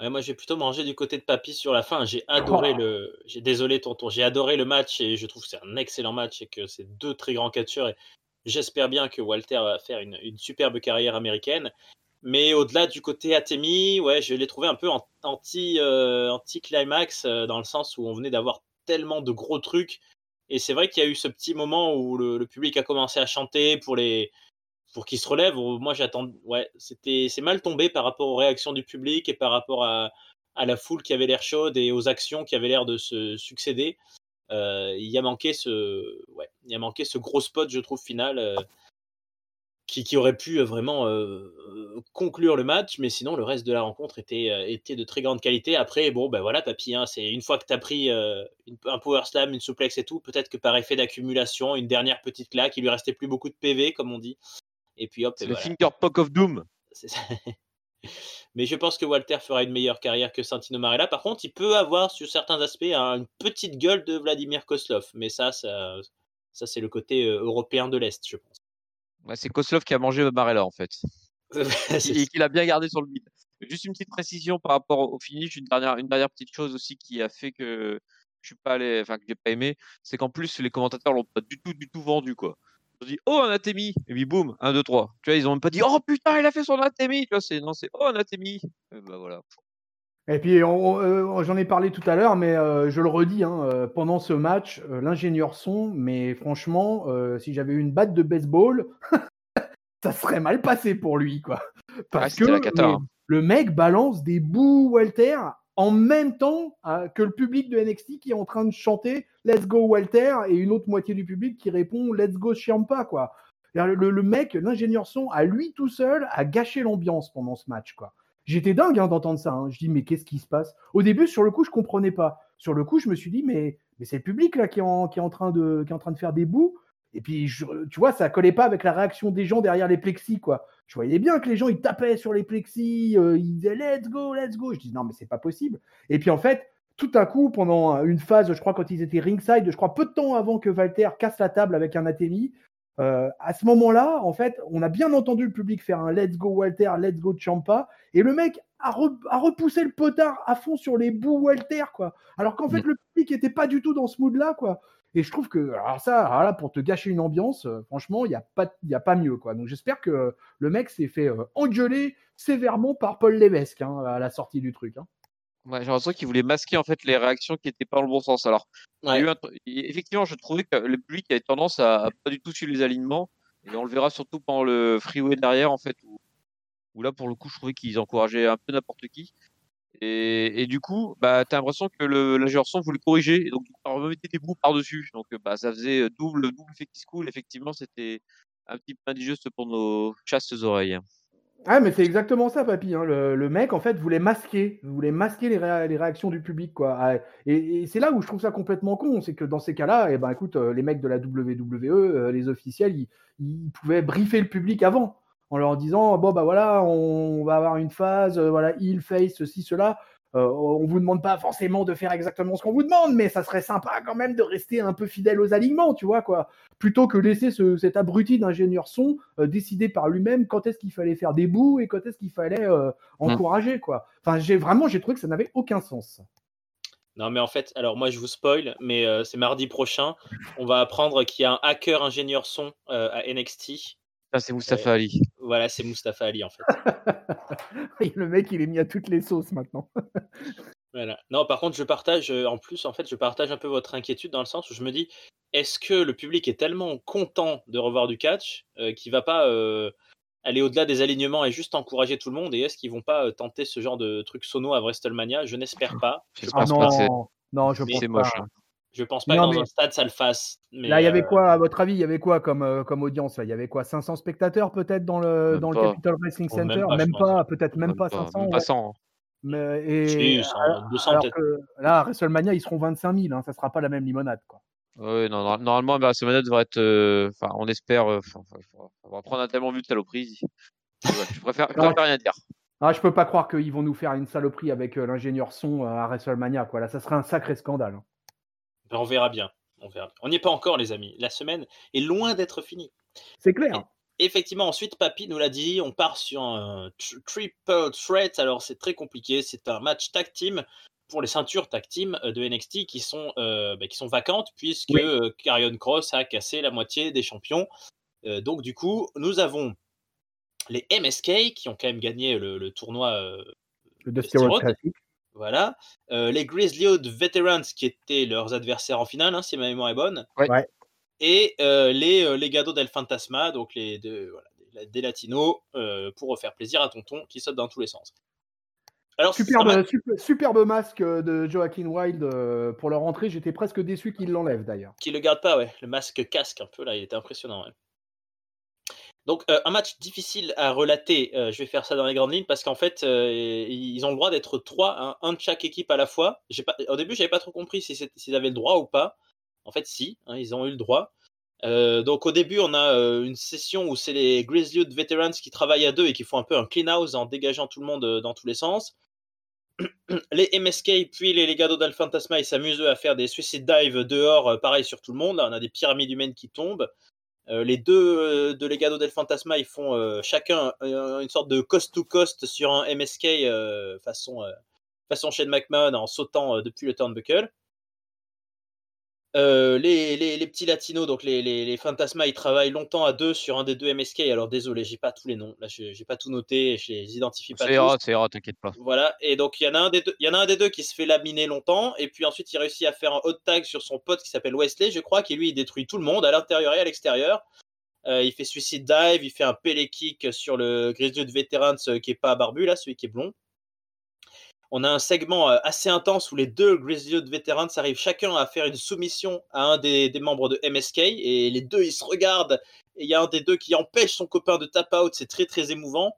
Ouais, moi, j'ai plutôt mangé du côté de Papy sur la fin. J'ai adoré Oh. le. J'ai désolé, tonton. J'ai adoré le match et je trouve que c'est un excellent match et que c'est deux très grands catcheurs. Et j'espère bien que Walter va faire une, une superbe carrière américaine. Mais au-delà du côté Atemi, ouais, je l'ai trouvé un peu anti, euh, anti-climax euh, dans le sens où on venait d'avoir tellement de gros trucs. Et c'est vrai qu'il y a eu ce petit moment où le, le public a commencé à chanter pour les, pour qu'il se relève. Moi, j'attends. Ouais, c'était, c'est mal tombé par rapport aux réactions du public et par rapport à, à la foule qui avait l'air chaude et aux actions qui avaient l'air de se succéder. Euh, il y a manqué ce, ouais, il a manqué ce gros spot, je trouve, final, euh, qui, qui aurait pu euh, vraiment conclure le match. Mais sinon, le reste de la rencontre était, était de très grande qualité. Après, bon, ben voilà, papy, hein, c'est une fois que tu as pris un power slam, une souplex et tout, peut-être que par effet d'accumulation, une dernière petite claque, il lui restait plus beaucoup de PV, comme on dit. Et puis hop, et le voilà. finger poke of doom. Ça. Mais je pense que Walter fera une meilleure carrière que Santino Marella. Par contre, il peut avoir sur certains aspects un- une petite gueule de Vladimir Koslov. Mais ça, ça, ça c'est le côté euh, européen de l'Est, je pense. Ouais, c'est Koslov qui a mangé Barella en fait. Et qu'il a bien gardé sur le beat. Juste une petite précision par rapport au finish, une dernière, une dernière petite chose aussi qui a fait que je suis pas allé, enfin que j'ai pas aimé, c'est qu'en plus les commentateurs l'ont pas du tout, du tout vendu quoi. Ils ont dit oh anatémie et puis boum 1 2 3. Tu vois ils ont même pas dit oh putain il a fait son anatémie. Tu vois c'est non c'est oh anatémie. Et bah voilà. Et puis, euh, j'en ai parlé tout à l'heure, mais euh, je le redis, hein, euh, pendant ce match, euh, l'ingénieur son, mais franchement, euh, si j'avais eu une batte de baseball, ça serait mal passé pour lui, quoi. Parce que la cata, hein. le mec balance des bouts Walter en même temps euh, que le public de NXT qui est en train de chanter Let's go Walter et une autre moitié du public qui répond Let's go Chiampa, quoi. Le, le- mec, l'ingénieur son, à lui tout seul, a gâché l'ambiance pendant ce match, quoi. J'étais dingue hein, d'entendre ça. hein. Je dis, mais qu'est-ce qui se passe? Au début, sur le coup, je comprenais pas. Sur le coup, je me suis dit, mais, c'est le public là qui est, en, qui, est en train de, qui est en train de faire des bouts. Et puis, je- tu vois, ça collait pas avec la réaction des gens derrière les plexis, quoi. Je voyais bien que les gens, ils tapaient sur les plexis, euh, ils disaient let's go, let's go. Je dis, non, mais c'est pas possible. Et puis, en fait, tout à coup, pendant une phase, je crois, quand ils étaient ringside, je crois, peu de temps avant que Walter casse la table avec un Athémie, euh, à ce moment-là, en fait, on a bien entendu le public faire un Let's Go Walter, Let's Go Champa, et le mec a, re- a repoussé le potard à fond sur les bouts Walter, quoi. Alors qu'en fait, le public n'était pas du tout dans ce mood-là, quoi. Et je trouve que, alors ça, alors là, pour te gâcher une ambiance, euh, franchement, il n'y a, pas- il y a pas mieux, quoi. Donc j'espère que euh, le mec s'est fait euh, engueuler sévèrement par Paul Lévesque hein, à la sortie du truc. hein. Ouais, j'ai l'impression qu'ils voulaient masquer en fait les réactions qui étaient pas dans le bon sens. Alors, il y a Ouais. eu un tr- et effectivement, je trouvais que le public avait tendance à, à pas du tout suivre les alignements. Et on le verra surtout pendant le freeway derrière, en fait, où, où là, pour le coup, je trouvais qu'ils encourageaient un peu n'importe qui. Et, du coup, bah, tu as l'impression que l'ingénieur son voulait corriger, et donc il remettait des bouts par-dessus. Donc euh, bah, ça faisait double, double effet qui cool. Effectivement, c'était un petit peu indigeste pour nos chastes oreilles. Ah, mais c'est exactement ça, papy. hein. Le, mec, en fait, voulait masquer, voulait masquer les, les réactions du public, quoi. Ah, Et, c'est là où je trouve ça complètement con, c'est que dans ces cas-là, eh ben, écoute, euh, les mecs de la WWE, euh, les officiels, ils pouvaient briefer le public avant, en leur disant, bon, bah voilà, on va avoir une phase, euh, voilà, il face, ceci, cela. Euh, on vous demande pas forcément de faire exactement ce qu'on vous demande, mais ça serait sympa quand même de rester un peu fidèle aux alignements, tu vois, quoi plutôt que laisser ce- cet abruti d'ingénieur son euh, décider par lui-même quand est-ce qu'il fallait faire des bouts et quand est-ce qu'il fallait euh, encourager quoi. Enfin, j'ai vraiment j'ai trouvé que ça n'avait aucun sens. Non, mais en fait, alors moi je vous spoil, mais euh, c'est mardi prochain. On va apprendre qu'il y a un hacker ingénieur son euh, à NXT. Ça, c'est Mustafa Ali. Voilà, c'est Mustafa Ali en fait. Le mec, il est mis à toutes les sauces maintenant. Voilà. Non, par contre, je partage, euh, en plus, en fait, je partage un peu votre inquiétude dans le sens où je me dis, est-ce que le public est tellement content de revoir du catch euh, qu'il va pas euh, aller au-delà des alignements et juste encourager tout le monde? Et est-ce qu'ils vont pas euh, tenter ce genre de truc sono à WrestleMania? Je n'espère pas. Je Ah pense pense pas pas. que c'est- non, non, je pense c'est pas. moche. hein. Je pense pas Non, que dans mais- un stade ça le fasse. Mais, Là, il y avait euh, quoi, à votre avis, il y avait quoi comme, euh, comme audience là? Il y avait quoi? 500 spectateurs peut-être dans le, Même dans le. Capital Wrestling Oh, même Center? pas, Même pas, peut-être même, pas 500. même ouais. pas 100. hein. Mais, et, Si, 100, 200 alors peut-être. que là, à WrestleMania, ils seront 25 000. Hein, ça sera pas la même limonade. Quoi. Ouais, non, non, normalement, bah, ce manette devrait être. euh, Enfin, on espère. euh, on va prendre un tellement vu de saloperie. Ouais, je préfère, je préfère rien dire. Ah, je peux pas croire qu'ils vont nous faire une saloperie avec euh, l'ingénieur son euh, à WrestleMania. Quoi. Là, ça serait un sacré scandale. hein. Ben, on verra bien. On verra. bien. On n'y est pas encore, les amis. La semaine est loin d'être finie. C'est clair. Effectivement, ensuite, Papy nous l'a dit, on part sur un tr- triple threat. Alors, c'est très compliqué. C'est un match tag team pour les ceintures tag team euh, de NXT qui sont, euh, bah, qui sont vacantes puisque Oui. euh, Karrion Cross a cassé la moitié des champions. Euh, donc, du coup, nous avons les MSK qui ont quand même gagné le, le tournoi. Le Dusty Road. Voilà. Euh, les Grizzly Old Veterans qui étaient leurs adversaires en finale, hein, si ma mémoire est bonne. Ouais. Ouais. Et euh, les euh, Legado del Fantasma, donc les deux, voilà, des, des latinos, euh, pour faire plaisir à Tonton qui saute dans tous les sens. Alors, Superbe, superbe masque de Joaquin Wild euh, pour leur entrée. J'étais presque déçu qu'il l'enlève d'ailleurs. qui le garde pas, ouais. Le masque casque un peu là, il était impressionnant. ouais. Donc euh, un match difficile à relater. euh, je vais faire ça dans les grandes lignes parce qu'en fait euh, ils ont le droit d'être trois, un de chaque équipe à la fois. Au début j'avais pas trop compris si s'ils avaient le droit ou pas. En fait si, hein, ils ont eu le droit. Donc au début on a une session où c'est les Grizzly Veterans qui travaillent à deux et qui font un peu un clean house en dégageant tout le monde dans tous les sens. les MSK puis les Legado del ils s'amusent à faire des suicide dive dehors, pareil sur tout le monde. Là, on a des pyramides humaines qui tombent. Euh, les deux euh, de Legado del Fantasma, ils font euh, chacun euh, une sorte de coast to coast sur un MSK façon, façon Shane McMahon en sautant depuis le turnbuckle. Euh, les, les, les petits latinos, donc les, les, les Fantasma, ils travaillent longtemps à deux sur un des deux MSK. Alors désolé, j'ai pas tous les noms. Là, j'ai pas tout noté, je les identifie pas tous. ira, ça ira, t'inquiète pas. Voilà, et donc il y en a un des deux, il y en a un des deux qui se fait laminer longtemps, et puis ensuite il réussit à faire un hot tag sur son pote qui s'appelle Wesley, je crois, qui lui il détruit tout le monde à l'intérieur et à l'extérieur. Euh, il fait suicide dive, il fait un pele kick sur le Grizzly de Veterans euh, qui est pas barbu là, celui qui est blond. On a un segment euh, assez intense où les deux Grizzly de Veterans arrivent chacun à faire une soumission à un des, membres de MSK et les deux ils se regardent et il y a un des deux qui empêche son copain de tap out, c'est très très émouvant.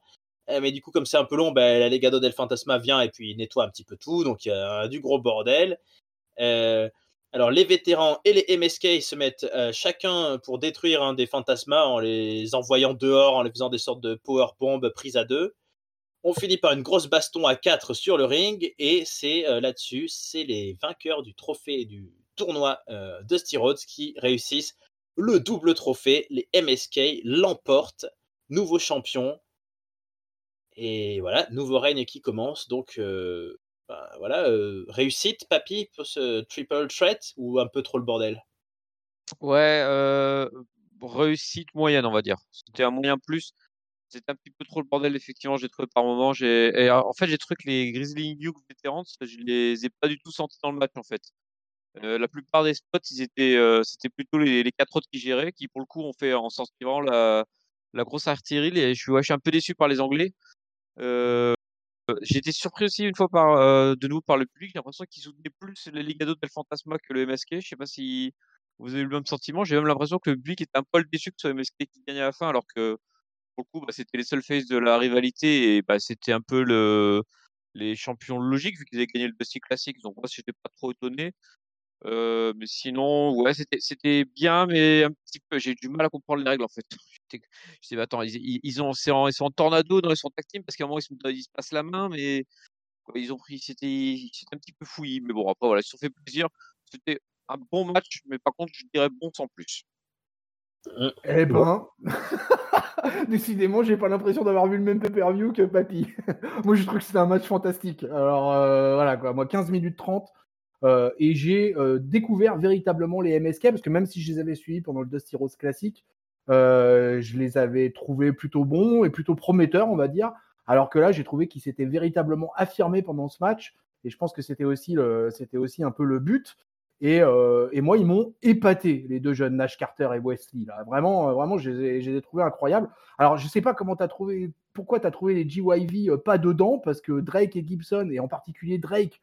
Euh, mais du coup, comme c'est un peu long, ben, la Legado del Fantasma vient et puis nettoie un petit peu tout. Donc il y a du gros bordel. Euh, alors les vétérans et les MSK se mettent euh, chacun pour détruire un des fantasmas en les envoyant dehors, en les faisant des sortes de power bombs prises à deux. On finit par une grosse baston à 4 sur le ring et c'est euh, là-dessus, c'est les vainqueurs du trophée du tournoi euh, Dusty Rhodes qui réussissent le double trophée. Les MSK l'emportent, nouveau champion. Et voilà, nouveau règne qui commence. Donc euh, bah, voilà, réussite, papy, pour ce triple threat ou un peu trop le bordel? Ouais, réussite moyenne, on va dire. C'était un moyen plus. C'était un petit peu trop le bordel, effectivement, j'ai trouvé par moment. J'ai, euh, en fait, j'ai trouvé que les Grizzly Duke Veterans, je les ai pas du tout sentis dans le match, en fait. Euh, la plupart des spots, ils étaient, euh, c'était plutôt les, quatre autres qui géraient, qui pour le coup ont fait en vraiment la, la grosse artillerie. Je suis, un peu déçu par les Anglais. Euh, j'ai été surpris aussi une fois par, de nouveau par le public. J'ai l'impression qu'ils soutenaient plus les Ligado del Fantasma que le MSK. Je sais pas si vous avez eu le même sentiment. J'ai même l'impression que le public était un peu déçu que ce soit MSK qui gagnait à la fin, alors que pour le coup, bah, c'était les seuls faces de la rivalité et bah, c'était un peu le, les champions logiques vu qu'ils avaient gagné le Dusty Classic. Donc moi, j'étais pas trop étonné. Euh, mais sinon, ouais, c'était c'était bien, mais un petit peu. J'ai du mal à comprendre les règles en fait. J'étais- Je dis, mais attends, ils, ils ont, c'est en- ils sont en tornado dans les son tag team parce qu'à un moment ils se, ils se passent la main, mais quoi, ils ont pris, c'était c'était un petit peu fouillis. Mais bon, après voilà, ils se sont fait plaisir. C'était un bon match, mais par contre, je dirais bon sans plus. Eh ben, décidément, j'ai pas l'impression d'avoir vu le même pay-per-view que Papy. moi, je trouve que c'était un match fantastique. Alors, euh, voilà, quoi. Moi, 15 minutes 30. euh, et j'ai euh, découvert véritablement les MSK, parce que même si je les avais suivis pendant le Dusty Rose classique, je les avais trouvés plutôt bons et plutôt prometteurs, on va dire. Alors que là, j'ai trouvé qu'ils s'étaient véritablement affirmés pendant ce match. Et je pense que c'était aussi un peu le but. Et, euh, et moi, ils m'ont épaté, les deux jeunes, Nash Carter et Wesley. Là. Vraiment, euh, vraiment je, les ai, trouvés incroyables. Alors, je sais pas comment as trouvé, pourquoi tu as trouvé les GYV euh, pas dedans, parce que Drake et Gibson, et en particulier Drake,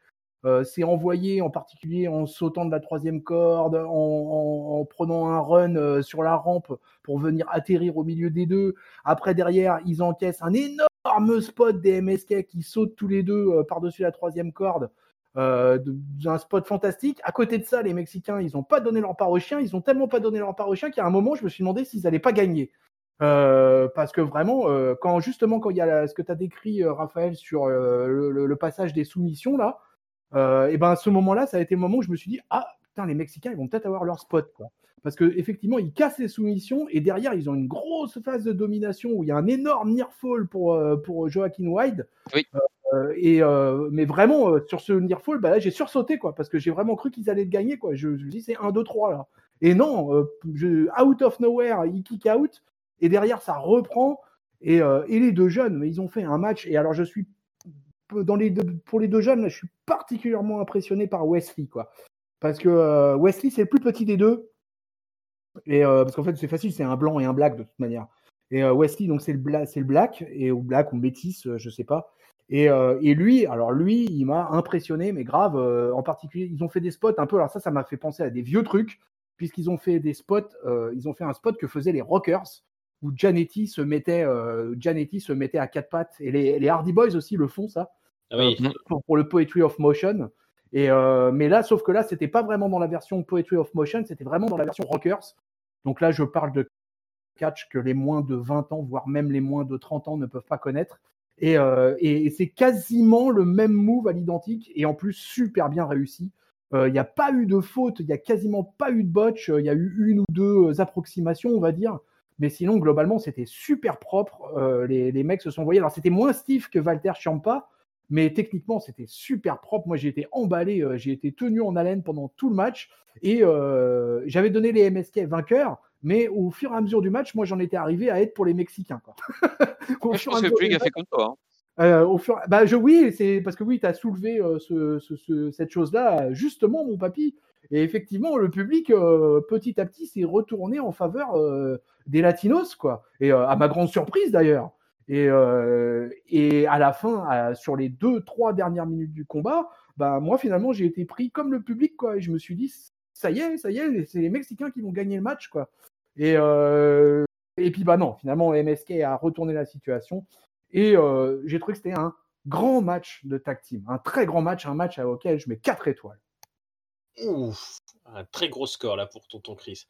s'est envoyé, en particulier en sautant de la troisième corde, en, en- en prenant un run sur la rampe pour venir atterrir au milieu des deux. Après, derrière, ils encaissent un énorme spot des MSK qui sautent tous les deux par-dessus la troisième corde. Euh, d'un spot fantastique. À côté de ça, les Mexicains, ils n'ont pas donné leur part aux chiens. Ils ont tellement pas donné leur part aux chiens qu'à un moment, je me suis demandé s'ils n'allaient pas gagner. Euh, parce que vraiment, euh, quand justement, quand il y a la- ce que tu as décrit, euh, Raphaël, sur le, le- le passage des soumissions, là, et ben à ce moment-là, ça a été le moment où je me suis dit, ah putain, les Mexicains, ils vont peut-être avoir leur spot, quoi. Parce que effectivement, ils cassent les soumissions et derrière, ils ont une grosse phase de domination où il y a un énorme near fall pour, pour Joaquin Wide. Oui. Euh, euh, mais vraiment euh, sur ce near fall, bah là j'ai sursauté quoi, parce que j'ai vraiment cru qu'ils allaient le gagner quoi. Je, je me dis c'est 1, 2, 3 là. Et non, out of nowhere, il kick out et derrière ça reprend et, et les deux jeunes, mais ils ont fait un match. Et alors je suis dans les pour les deux jeunes, là, je suis particulièrement impressionné par Wesley quoi, parce que Wesley c'est le plus petit des deux et parce qu'en fait c'est facile, c'est un blanc et un black de toute manière. Et Wesley donc c'est le, bla le black et ou black ou métis, je sais pas. Et, euh, et, lui, alors lui, il m'a impressionné, mais grave. Euh, en particulier, ils ont fait des spots un peu. Alors ça, ça m'a fait penser à des vieux trucs, puisqu'ils ont fait des spots. Euh, ils ont fait un spot que faisaient les Rockers, où Janetti se mettait, Janetti se mettait à quatre pattes, et les, les Hardy Boys aussi le font ça, Ah oui. pour, pour, le Poetry of Motion. Et mais là, sauf que là, c'était pas vraiment dans la version Poetry of Motion, c'était vraiment dans la version Rockers. Donc là, je parle de catch que les moins de 20 ans, voire même les moins de 30 ans ne peuvent pas connaître. Et, euh, et, c'est quasiment le même move à l'identique et en plus super bien réussi. Il euh, n'y a pas eu de faute, il n'y a quasiment pas eu de botch, il y a eu une ou deux approximations, on va dire. Mais sinon, globalement, c'était super propre. Euh, les, les, mecs se sont envoyés. Alors, c'était moins stiff que Walter Champa, mais techniquement, c'était super propre. Moi, j'ai été emballé, euh, j'ai été tenu en haleine pendant tout le match. Et euh, j'avais donné les MSK vainqueurs, mais au fur et à mesure du match, moi, j'en étais arrivé à être pour les Mexicains. Quoi. Je pense que le public a fait comme toi. Hein. Euh, au fur... bah, je, oui, c'est parce que oui, tu as soulevé euh, ce, ce, ce, cette chose-là, justement, mon papy. Et effectivement, le public, euh, petit à petit, s'est retourné en faveur des Latinos, quoi. Et à ma grande surprise, d'ailleurs. Et, euh, et à la fin, sur les deux, trois dernières minutes du combat, bah, moi, finalement, j'ai été pris comme le public, quoi. Et je me suis dit, ça y est, ça y est, c'est les Mexicains qui vont gagner le match, quoi. Et, euh, puis, bah non, finalement, MSK a retourné la situation. Et euh, j'ai trouvé que c'était un grand match de tag team, un très grand match, un match auquel je mets 4 étoiles. Ouf, un très gros score là pour Tonton Chris.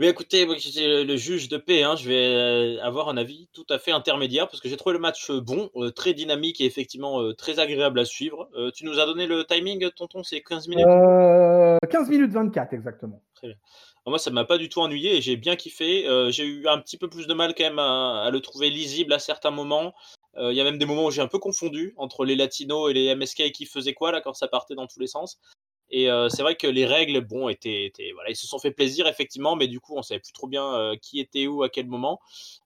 Mais écoutez, moi j'étais le juge de paix, hein, je vais avoir un avis tout à fait intermédiaire parce que j'ai trouvé le match bon, euh, très dynamique et effectivement euh, très agréable à suivre. Euh, tu nous as donné le timing, Tonton, c'est 15 minutes? 15 Euh, minutes 24 exactement. Très bien. Alors moi, ça m'a pas du tout ennuyé et j'ai bien kiffé. Euh, j'ai eu un petit peu plus de mal quand même à, à le trouver lisible à certains moments. Il y a même des moments où j'ai un peu confondu entre les latinos et les MSK qui faisaient quoi là quand ça partait dans tous les sens. Et euh, c'est vrai que les règles, bon, étaient, étaient, voilà, ils se sont fait plaisir effectivement, mais du coup, on savait plus trop bien euh, qui était où à quel moment.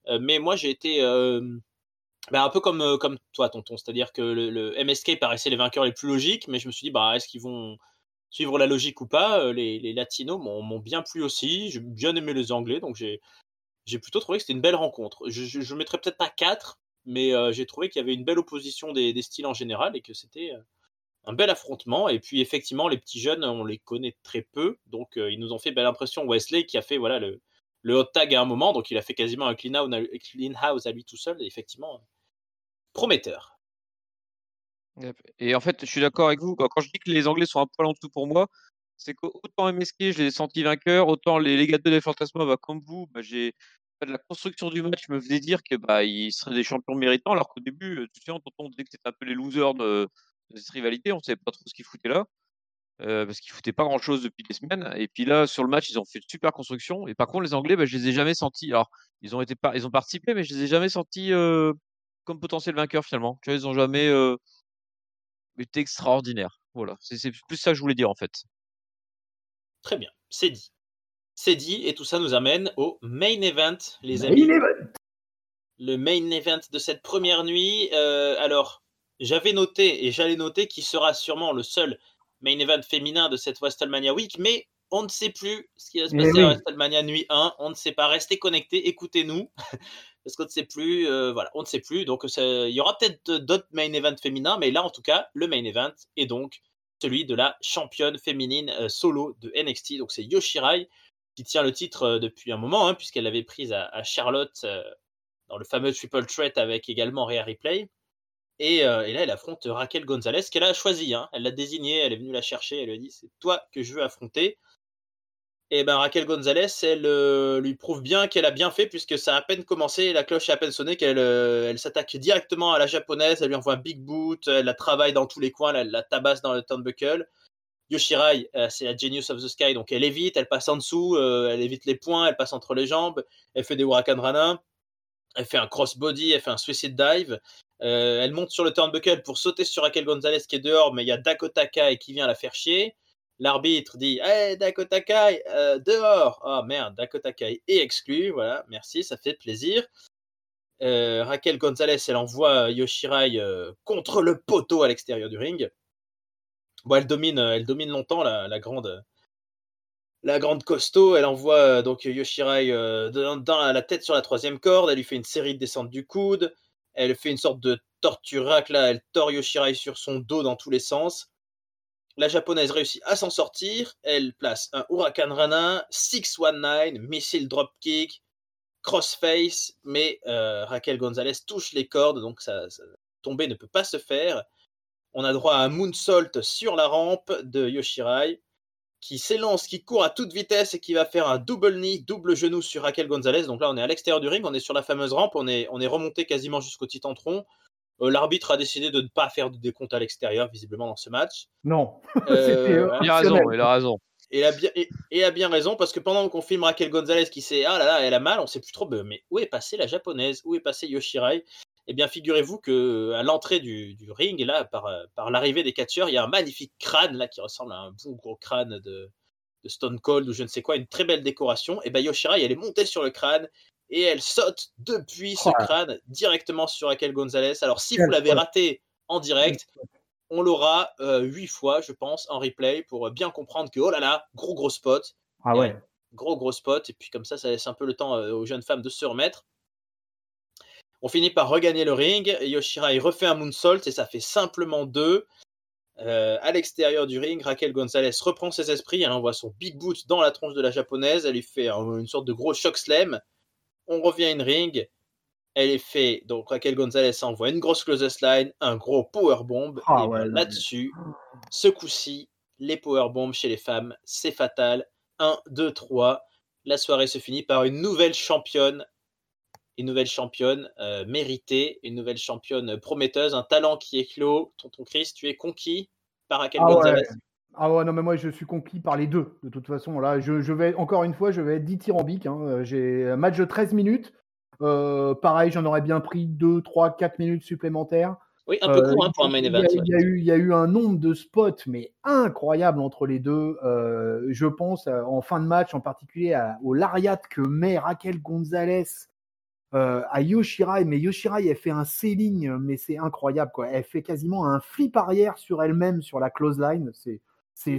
Euh, mais moi, j'ai été bah, un peu comme comme toi, tonton, c'est-à-dire que le, MSK paraissait les vainqueurs les plus logiques, mais je me suis dit, bah, est-ce qu'ils vont suivre la logique ou pas, les, les latinos m'ont bien plu aussi. J'ai bien aimé les anglais, donc j'ai j'ai plutôt trouvé que c'était une belle rencontre. Je, je, je mettrais peut-être pas 4, mais j'ai trouvé qu'il y avait une belle opposition des, des styles en général et que c'était un bel affrontement. Et puis effectivement, les petits jeunes, on les connaît très peu, donc ils nous ont fait belle impression. Wesley qui a fait voilà le, le hot tag à un moment, donc il a fait quasiment un clean house, à lui tout seul, effectivement prometteur. Et en fait, je suis d'accord avec vous. Quand je dis que les Anglais sont un peu en dessous pour moi, c'est qu'autant MSK, je les ai sentis vainqueurs, autant les, les gars de Fantasma, bah, comme vous, bah, j'ai la construction du match me faisait dire que bah seraient des champions méritants, alors qu'au début, euh, tu sais, on, disait que c'était un peu les losers de, cette rivalité, on savait pas trop ce qu'ils foutaient là. Euh, parce qu'ils foutaient pas grand chose depuis des semaines. Et puis là, sur le match, ils ont fait une super construction. Et par contre, les Anglais, bah, je les ai jamais sentis. Alors, ils ont été ils ont participé, mais je les ai jamais sentis euh, comme potentiel vainqueur finalement. Tu vois, ils ont jamais euh, été extraordinaires. Voilà, c'est plus ça que je voulais dire en fait. Très bien, c'est dit. C'est dit, et tout ça nous amène au main event, les amis. Le main event de cette première nuit. alors, j'avais noté et j'allais noter qu'il sera sûrement le seul main event féminin de cette WrestleMania Week, mais on ne sait plus ce qui va se passer à WrestleMania Nuit 1. On ne sait pas. Restez connectés, écoutez-nous. parce qu'on ne sait plus. Euh, voilà, on ne sait plus. Donc, il y aura peut-être d'autres main events féminins, mais là, en tout cas, le main event est donc celui de la championne féminine euh, solo de NXT. Donc, c'est Yoshirai qui tient le titre euh, depuis un moment, hein, puisqu'elle l'avait prise à, Charlotte dans le fameux Triple Threat avec également Rhea Ripley. Euh, et, là, elle affronte Raquel Gonzalez, qu'elle a choisi. Hein. Elle l'a désignée, elle est venue la chercher, elle lui a dit c'est toi que je veux affronter. Et ben Raquel Gonzalez, elle euh, lui prouve bien qu'elle a bien fait, puisque ça a à peine commencé, la cloche a à peine sonné, qu'elle euh, s'attaque directement à la japonaise, elle lui envoie un big boot, elle la travaille dans tous les coins, elle la tabasse dans le turnbuckle. Yoshirai, c'est la Genius of the Sky, donc elle évite, elle passe en dessous, elle évite les points, elle passe entre les jambes, elle fait des Huracan Rana, elle fait un crossbody, elle fait un suicide dive, euh, elle monte sur le turnbuckle pour sauter sur Raquel Gonzalez qui est dehors, mais il y a Dakota Kai qui vient la faire chier. L'arbitre dit Hey Dakota Kai, euh, dehors oh, merde, Dakota Kai est exclu. Voilà, merci, ça fait plaisir. Euh, Raquel Gonzalez, elle envoie Yoshirai contre le poteau à l'extérieur du ring. Bon, elle domine, elle domine longtemps la, grande, la grande costaud. Elle envoie donc Yoshirai dans, la tête sur la troisième corde. Elle lui fait une série de descentes du coude. Elle fait une sorte de torturac là, elle tord Yoshirai sur son dos dans tous les sens. La japonaise réussit à s'en sortir. Elle place un Huracan Rana, 619, missile dropkick, crossface, mais euh, Raquel Gonzalez touche les cordes, donc ça, tomber ne peut pas se faire. On a droit à un moonsault sur la rampe de Yoshirai qui s'élance, qui court à toute vitesse et qui va faire un double knee, double genou sur Raquel Gonzalez. Donc là, on est à l'extérieur du ring, on est sur la fameuse rampe, on est, on est remonté quasiment jusqu'au titantron. Euh, L'arbitre a décidé de ne pas faire de décompte à l'extérieur, visiblement, dans ce match. Non. Euh, il a raison, il a raison. Et a, bien, et, a bien raison, parce que pendant qu'on filme Raquel Gonzalez qui sait, ah là là, elle a mal, on sait plus trop, mais où est passée la japonaise? Où est passée Yoshirai? Eh bien, figurez-vous que à l'entrée du, ring, là, par, par l'arrivée des catcheurs, il y a un magnifique crâne là qui ressemble à un bon gros crâne de, Stone Cold ou je ne sais quoi, une très belle décoration. Et bien Yoshirai, elle est montée sur le crâne et elle saute depuis ce crâne directement sur Raquel Gonzalez. Alors, si vous l'avez raté en direct, on l'aura euh, huit fois, je pense, en replay pour bien comprendre que oh là là, gros gros spot. Ah ouais. Gros gros spot. Et puis comme ça, ça laisse un peu le temps euh, aux jeunes femmes de se remettre. On finit par regagner le ring. Yoshirai refait un moonsault et ça fait simplement deux. Euh, à l'extérieur du ring, Raquel Gonzalez reprend ses esprits. Elle envoie son big boot dans la tronche de la japonaise. Elle lui fait une sorte de gros shock slam. On revient in ring. Elle est fait. Donc Raquel Gonzalez envoie une grosse closest line, un gros power bomb. Ah et là-dessus, ce coup-ci, les power bombs chez les femmes, c'est fatal. 1, 2, 3. La soirée se finit par une nouvelle championne une nouvelle championne euh, méritée, une nouvelle championne prometteuse, un talent qui clos. Tonton Chris, tu es conquis par Raquel ah Gonzalez Ah ouais, non, mais moi je suis conquis par les deux, de toute façon. Là, je, vais, encore une fois, je vais être dithyrambique. Hein. J'ai un match de 13 minutes. Euh, pareil, j'en aurais bien pris 2, 3, 4 minutes supplémentaires. Oui, un peu court euh, hein, pour un main event. Il y, a, eu, il y, a eu un nombre de spots, mais incroyable entre les deux. je pense en fin de match, en particulier au lariat que met Raquel Gonzalez euh, à Yoshirai, mais Yoshirai, elle fait un selling, mais c'est incroyable, quoi. Elle fait quasiment un flip arrière sur elle-même sur la close line. C'est,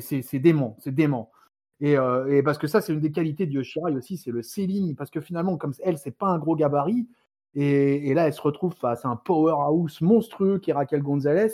c'est dément, c'est dément. Et, et, parce que ça, c'est une des qualités de Yoshirai aussi, c'est le selling. Parce que finalement, comme elle, c'est pas un gros gabarit. Et, et, là, elle se retrouve face à un powerhouse monstrueux qui est Raquel Gonzalez.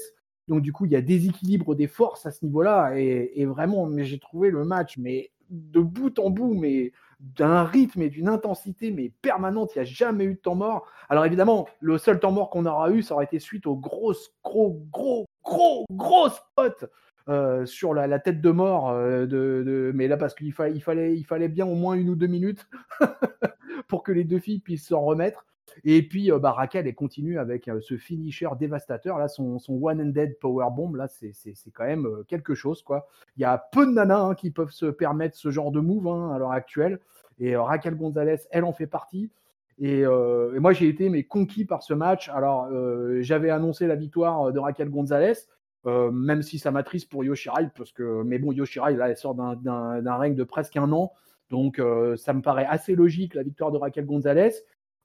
Donc, du coup, il y a déséquilibre des forces à ce niveau-là. Et, et, vraiment, mais j'ai trouvé le match, mais de bout en bout, mais d'un rythme et d'une intensité mais permanente. Il n'y a jamais eu de temps mort. Alors évidemment, le seul temps mort qu'on aura eu, ça aurait été suite aux grosses, gros, gros, gros, gros spots euh, sur la, tête de mort. Euh, de, mais là, parce qu'il il fallait, il fallait bien au moins une ou deux minutes pour que les deux filles puissent s'en remettre. Et puis, euh, bah, Raquel, elle continue avec ce finisher dévastateur. Là, son, one-handed powerbomb, là, c'est quand même quelque chose. quoi. Il y a peu de nanas hein, qui peuvent se permettre ce genre de move hein, à l'heure actuelle. Et Raquel Gonzalez, elle en fait partie. Et, moi, j'ai été mais conquis par ce match. Alors, j'avais annoncé la victoire de Raquel Gonzalez. Euh, même si ça m'attriste pour Yoshirai, parce que, mais bon, Yoshirai, là, elle sort d'un règne de presque un an, donc euh, ça me paraît assez logique la victoire de Raquel Gonzalez.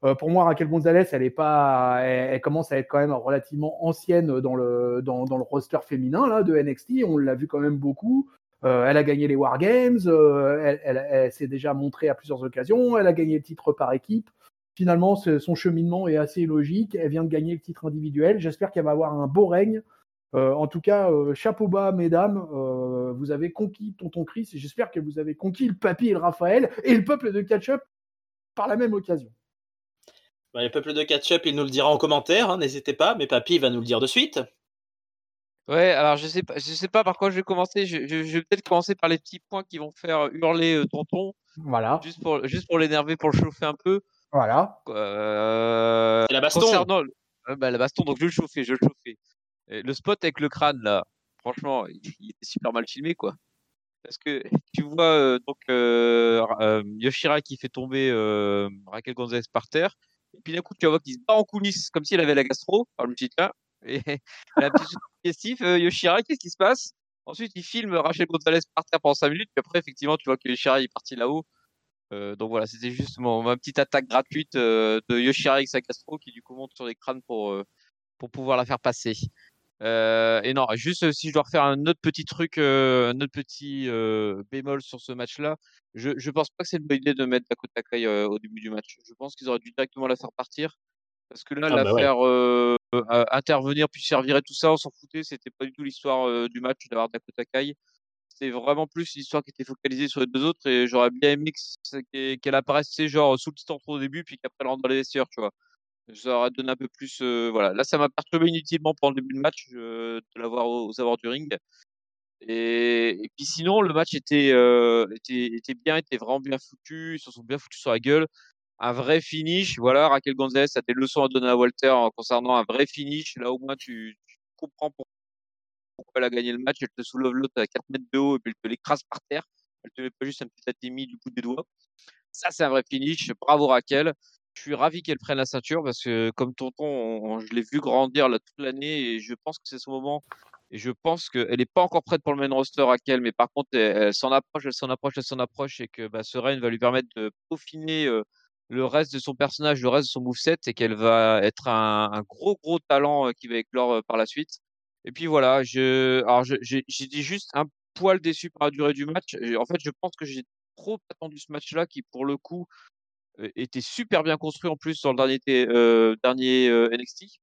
Euh, pour moi, Raquel Gonzalez, elle est pas, elle, commence à être quand même relativement ancienne dans le dans, le roster féminin là de NXT. On l'a vu quand même beaucoup. elle a gagné les War Games, elle, s'est déjà montrée à plusieurs occasions. Elle a gagné le titre par équipe finalement, son cheminement est assez logique. Elle vient de gagner le titre individuel. J'espère qu'elle va avoir un beau règne euh, en tout cas, euh, chapeau bas, mesdames, euh, vous avez conquis Tonton Chris et j'espère que vous avez conquis le papy et le Raphaël et le peuple de Ketchup par la même occasion. Bah, le peuple de Ketchup, il nous le dira en commentaire, hein, n'hésitez pas, mais papy va nous le dire de suite. Ouais, alors je sais pas, je sais pas par quoi je vais commencer. Je, vais peut-être commencer par les petits points qui vont faire hurler Tonton. Voilà. Juste pour, juste pour l'énerver, pour le chauffer un peu. Voilà. C'est la baston. Concernant, bah, la baston, donc je vais le chauffer, je vais le chauffer le spot avec le crâne, là, franchement, il, était super mal filmé, quoi. Parce que tu vois euh, donc euh, euh, Yoshira qui fait tomber Raquel Gonzalez par terre, puis d'un coup tu vois qu'il se bat en coulisses comme si elle avait la gastro. par le petit là, et la petite question, Yoshira, qu'est-ce qui se passe? Ensuite, il filme Rachel Gonzalez par terre pendant 5 minutes, puis après, effectivement, tu vois que Yoshira est parti là-haut. donc voilà, c'était juste ma petite attaque gratuite de Yoshira avec sa gastro qui du coup monte sur les crânes pour, pour pouvoir la faire passer. Euh, et non, juste euh, si je dois refaire un autre petit truc, euh, un autre petit bémol sur ce match-là, je, je pense pas que c'est une bonne idée de mettre Dakota Kai au début du match. Je pense qu'ils auraient dû directement la faire partir. Parce que là, ah, la bah faire intervenir puis servir et tout ça, on s'en foutait. C'était pas du tout l'histoire du match d'avoir Dakota Kai. C'était vraiment plus l'histoire qui était focalisée sur les deux autres. Et j'aurais bien aimé qu'elle apparaisse, genre, sous le titre au début, puis qu'après elle rentre dans les vestiaires, tu vois ça aurait donné un peu plus. voilà, là, ça m'a perturbé inutilement pendant le début du match de l'avoir aux, aux du ring. Et, puis sinon, le match était, était, était, bien, était vraiment bien foutu. Ils se sont bien foutus sur la gueule. Un vrai finish. Voilà, Raquel Gonzalez a des leçons à donner à Walter concernant un vrai finish. Là, au moins, tu, comprends pourquoi, elle a gagné le match. Elle te soulève l'autre à 4 mètres de haut et puis elle te l'écrase par terre. Elle te met pas juste un petit atémi du bout des doigts. Ça, c'est un vrai finish. Bravo Raquel je suis ravi qu'elle prenne la ceinture parce que comme tonton, je l'ai vu grandir là, toute l'année et je pense que c'est son moment. Et je pense qu'elle n'est pas encore prête pour le main roster à quel, mais par contre, elle, s'en approche, elle s'en approche, elle s'en approche et que bah, ce règne va lui permettre de peaufiner le reste de son personnage, le reste de son moveset et qu'elle va être un, gros, gros talent qui va éclore par la suite. Et puis voilà, je, alors j'ai dit juste un poil déçu par la durée du match. En fait, je pense que j'ai trop attendu ce match-là qui, pour le coup, était super bien construit en plus dans le dernier, euh, dernier NXT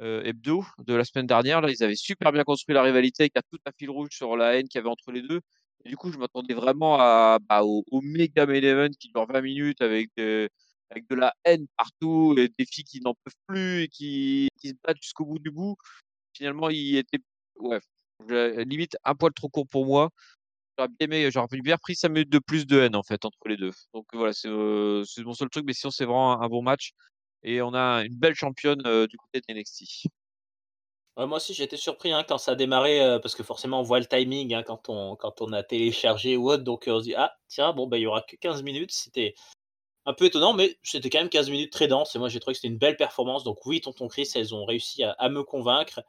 hebdo de la semaine dernière. Là, ils avaient super bien construit la rivalité avec un tout un fil rouge sur la haine qu'il y avait entre les deux. Du coup, je m'attendais vraiment à, bah, au, méga main event qui dure 20 minutes avec, avec de la haine partout, et des filles qui n'en peuvent plus et qui, qui se battent jusqu'au bout du bout. Finalement, il était ouais, limite un poil trop court pour moi j'aurais bien aimé, j'aurais bien pris 5 minutes de plus de haine en fait entre les deux. Donc voilà, c'est mon seul truc, mais sinon c'est vraiment un, bon match. Et on a une belle championne du côté de NXT. moi aussi, été surpris hein, quand ça a démarré, parce que forcément, on voit le timing hein, quand, on, quand on a téléchargé ou autre. Donc, on se dit, ah, tiens, bon, bah, il y aura que 15 minutes. C'était un peu étonnant, mais c'était quand même 15 minutes très dense. Et moi, j'ai trouvé que c'était une belle performance. Donc, oui, Tonton Chris, elles ont réussi à me convaincre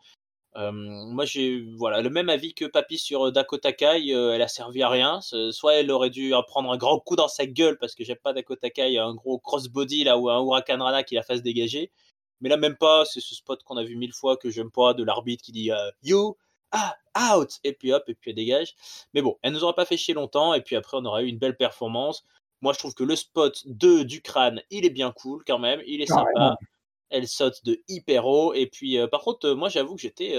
moi, j'ai voilà, le même avis que Papy sur Dakota Kai. elle a servi à rien. Soit elle aurait dû prendre un grand coup dans sa gueule parce que j'aime pas Dakota Kai, un gros crossbody là ou un Huracan Rana qui la fasse dégager. Mais là, même pas. C'est ce spot qu'on a vu mille fois que j'aime pas de l'arbitre qui dit You ah, out Et puis hop, et puis elle dégage. Mais bon, elle nous aura pas fait chier longtemps, et puis après, on aura eu une belle performance. Moi, je trouve que le spot 2 du crâne, il est bien cool quand même, il est sympa. Elle saute de hyper haut, et puis par contre, moi, j'avoue que j'étais.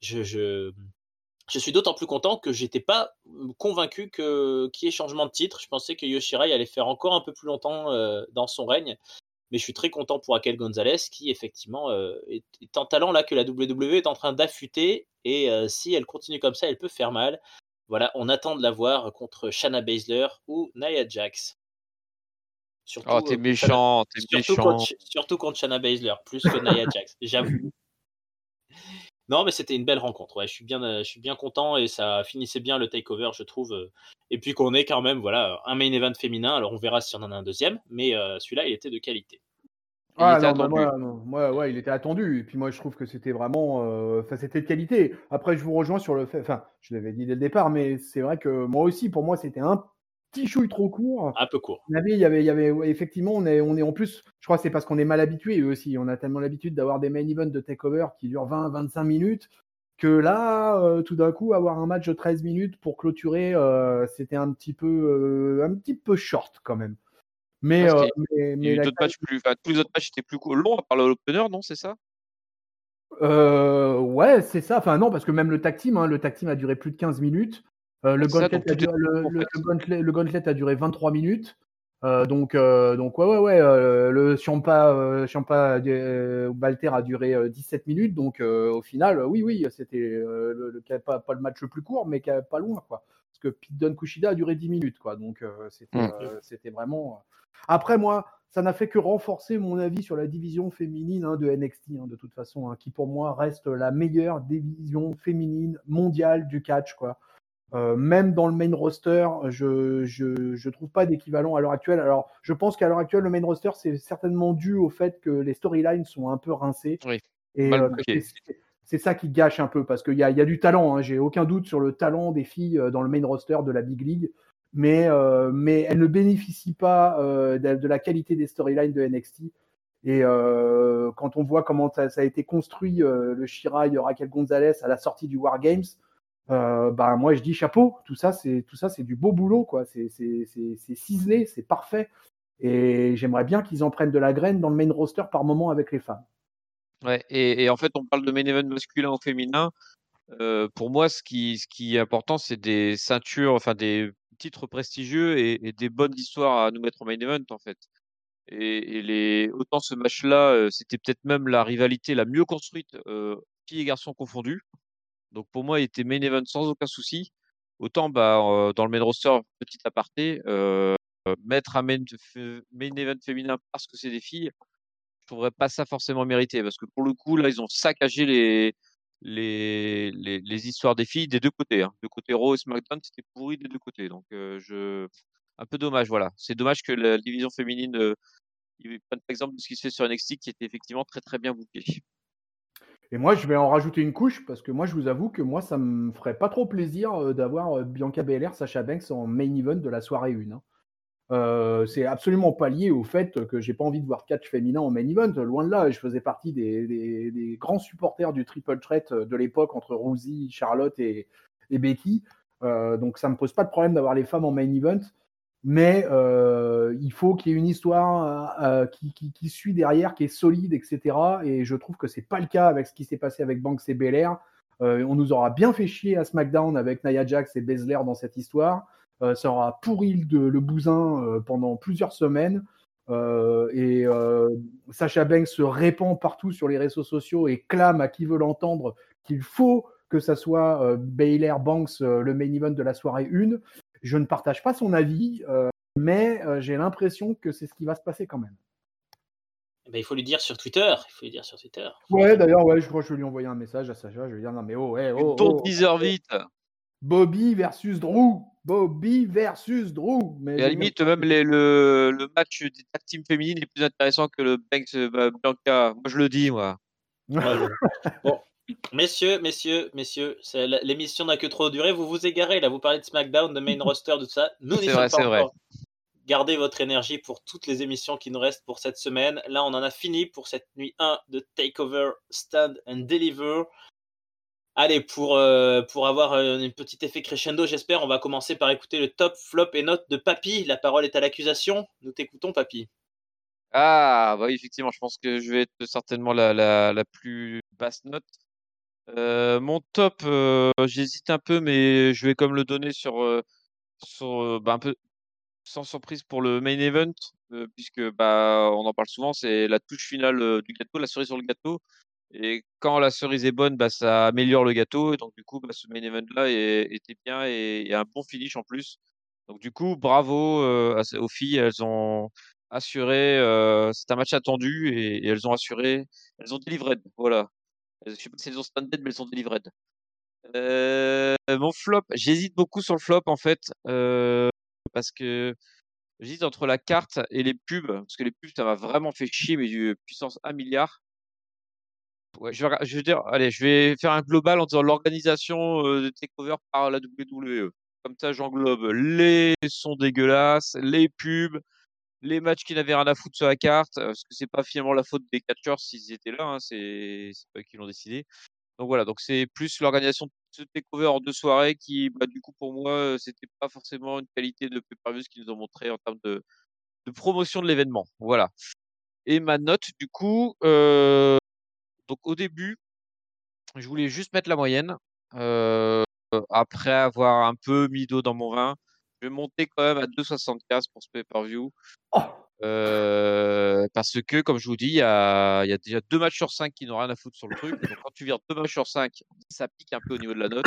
je, je, suis d'autant plus content que j'étais pas convaincu que qu'il y ait changement de titre. Je pensais que Yoshirai allait faire encore un peu plus longtemps euh, dans son règne, mais je suis très content pour Raquel Gonzalez qui effectivement euh, est, en talent là que la WWE est en train d'affûter et euh, si elle continue comme ça, elle peut faire mal. Voilà, on attend de la voir contre Shanna Baszler ou Nia Jax. Surtout, oh, t'es méchant, t'es méchant. Contre, surtout contre Shanna Baszler, plus que Nia Jax, j'avoue. Non, mais c'était une belle rencontre. Ouais, je suis bien, je suis bien content et ça finissait bien le takeover, je trouve. Euh, et puis qu'on ait quand même, voilà, un main event féminin. Alors on verra si on en a un deuxième, mais euh, celui-là, il était de qualité. Il ah, était attendu. Moi, ouais, il était attendu. Et puis moi, je trouve que c'était vraiment, euh, enfin, c'était de qualité. Après, je vous rejoins sur le fait, enfin, je l'avais dit dès le départ, mais c'est vrai que moi aussi, pour moi, c'était un petit chouille trop court. Un peu court. Il y avait, il y avait, effectivement, on est, on est en plus, je crois que c'est parce qu'on est mal habitué eux aussi. On a tellement l'habitude d'avoir des main events de takeover qui durent 20-25 minutes que là, euh, tout d'un coup, avoir un match de 13 minutes pour clôturer, euh, c'était un petit peu, euh, un petit peu short quand même. Mais, mais, mais matchs plus, tous les autres matchs étaient plus longs à part l'opener, non C'est ça? Ouais, c'est ça. Enfin, non, parce que même le tag team, hein, le tag team a duré plus de 15 minutes. Euh, le, gauntlet a duré, le, gauntlet, a duré 23 minutes. Euh, donc, euh, donc ouais, ouais, ouais. le Champa, Champa Balter a duré 17 minutes. Donc, au final, oui, oui, c'était pas, pas, le match le plus court, mais pas loin, quoi. Parce que Pete Dunne Kushida a duré 10 minutes, quoi. Donc, c'était mmh. vraiment. Après, moi, ça n'a fait que renforcer mon avis sur la division féminine hein, de NXT, hein, de toute façon, hein, qui pour moi reste la meilleure division féminine mondiale du catch, quoi. Euh, même dans le main roster, je je, je trouve pas d'équivalent à l'heure actuelle. Alors, je pense qu'à l'heure actuelle, le main roster, c'est certainement dû au fait que les storylines sont un peu rincées. Oui. Et euh, c'est ça qui gâche un peu parce qu'il y a, y a du talent. Hein. J'ai aucun doute sur le talent des filles euh, dans le main roster de la Big League, mais euh, mais elles ne bénéficient pas de, de, la qualité des storylines de NXT. Et quand on voit comment ça, ça a été construit, le Shirai Raquel Gonzalez à la sortie du War Games, euh, bah, moi je dis chapeau, tout ça c'est tout ça c'est du beau boulot quoi, c'est ciselé, c'est parfait et j'aimerais bien qu'ils en prennent de la graine dans le main roster par moment avec les femmes. Ouais, et, en fait on parle de main event masculin ou féminin. Euh, pour moi ce qui, ce qui est important c'est des ceintures, enfin des titres prestigieux et, des bonnes histoires à nous mettre en main event en fait. Et, les, autant ce match-là, euh, c'était peut-être même la rivalité la mieux construite, filles et garçons confondus. Donc pour moi, il était main event sans aucun souci. Autant bah, dans le main roster, petit aparté, euh, mettre un main, event féminin parce que c'est des filles, je trouverais pas ça forcément mérité. Parce que pour le coup, là, ils ont saccagé les, histoires des filles des deux côtés. Hein. De côté Raw et SmackDown, c'était pourri des deux côtés. Donc je un peu dommage, voilà. C'est dommage que la division féminine, euh, prenne exemple de ce qui se fait sur NXT qui était effectivement très très bien bouclé. Et moi, je vais en rajouter une couche parce que moi, je vous avoue que moi, ça me ferait pas trop plaisir euh, d'avoir euh, Bianca Belair, Sacha Banks en main event de la soirée 1. Hein. Euh, c'est absolument pas lié au fait que j'ai pas envie de voir catch féminin en main event. Loin de là, je faisais partie des, grands supporters du triple threat de l'époque entre Rosie, Charlotte et, Becky. donc ça me pose pas de problème d'avoir les femmes en main event mais euh, il faut qu'il y ait une histoire euh, qui, qui, suit derrière, qui est solide, etc. Et je trouve que c'est pas le cas avec ce qui s'est passé avec Banks et Belair. Euh, on nous aura bien fait chier à SmackDown avec Nia Jax et Bezler dans cette histoire. Euh, ça aura pourri le, bousin euh, pendant plusieurs semaines. et Sacha Banks se répand partout sur les réseaux sociaux et clame à qui veut l'entendre qu'il faut que ça soit Baylor Banks le main de la soirée 1. Je ne partage pas son avis, euh, mais euh, j'ai l'impression que c'est ce qui va se passer quand même. Eh ben, il faut lui dire sur Twitter. Il faut lui dire sur Twitter. Ouais, d'ailleurs, ouais, je crois que je vais lui envoyer un message à Sacha. Je vais lui dire non, mais oh, ouais, oh. oh, oh vite. Bobby versus Drew. Bobby versus Drew. Mais Et à la limite, même les, le, le, match des tag team féminines est plus intéressant que le Banks euh, Bianca. Moi, je le dis, moi. bon, Messieurs, messieurs, messieurs, l'émission n'a que trop duré. Vous vous égarez là, vous parlez de SmackDown, de main roster, de tout ça. Nous n'y sommes pas encore. Gardez votre énergie pour toutes les émissions qui nous restent pour cette semaine. Là, on en a fini pour cette nuit 1 de Takeover, Stand and Deliver. Allez, pour, euh, pour avoir un petit effet crescendo, j'espère, on va commencer par écouter le top, flop et note de Papy. La parole est à l'accusation. Nous t'écoutons, Papy. Ah, bah oui, effectivement, je pense que je vais être certainement la, la, la plus basse note. Euh, mon top, euh, j'hésite un peu, mais je vais comme le donner sur, euh, bah, un peu sans surprise pour le main event, puisque bah, on en parle souvent, c'est la touche finale du gâteau, la cerise sur le gâteau. Et quand la cerise est bonne, bah, ça améliore le gâteau. Et donc, du coup, bah, ce main event-là était bien et, un bon finish en plus. Donc, du coup, bravo aux filles. Elles ont assuré. c'est un match attendu et, et elles ont assuré. Elles ont délivré. Voilà. Je sais pas si elles ont stand mais elles ont délivré. Euh, mon flop, j'hésite beaucoup sur le flop en fait. euh, parce que j'hésite entre la carte et les pubs. Parce que les pubs, ça m'a vraiment fait chier, mais du puissance 1 milliard. Ouais, je vais, allez, je vais faire un global en disant l'organisation euh, de takeover par la WWE. Comme ça, j'englobe les sons dégueulasses, les pubs, les matchs qui n'avaient rien à foutre sur la carte, euh, parce que c'est pas finalement la faute des catcheurs s'ils étaient là, hein, c'est pas qui l'ont décidé. Donc voilà, donc c'est plus l'organisation de ce takeover en deux soirées qui, bah, du coup, pour moi, euh, c'était pas forcément une qualité de ce qu'ils nous ont montré en termes de, de promotion de l'événement. Voilà. Et ma note, du coup, euh, donc au début, je voulais juste mettre la moyenne. Euh, après avoir un peu mis d'eau dans mon vin, je vais monter quand même à 2,75 pour ce pay-per-view. Oh. Euh, parce que, comme je vous dis, il y a, il y a déjà deux matchs sur cinq qui n'ont rien à foutre sur le truc. Donc, quand tu vires deux matchs sur cinq, ça pique un peu au niveau de la note.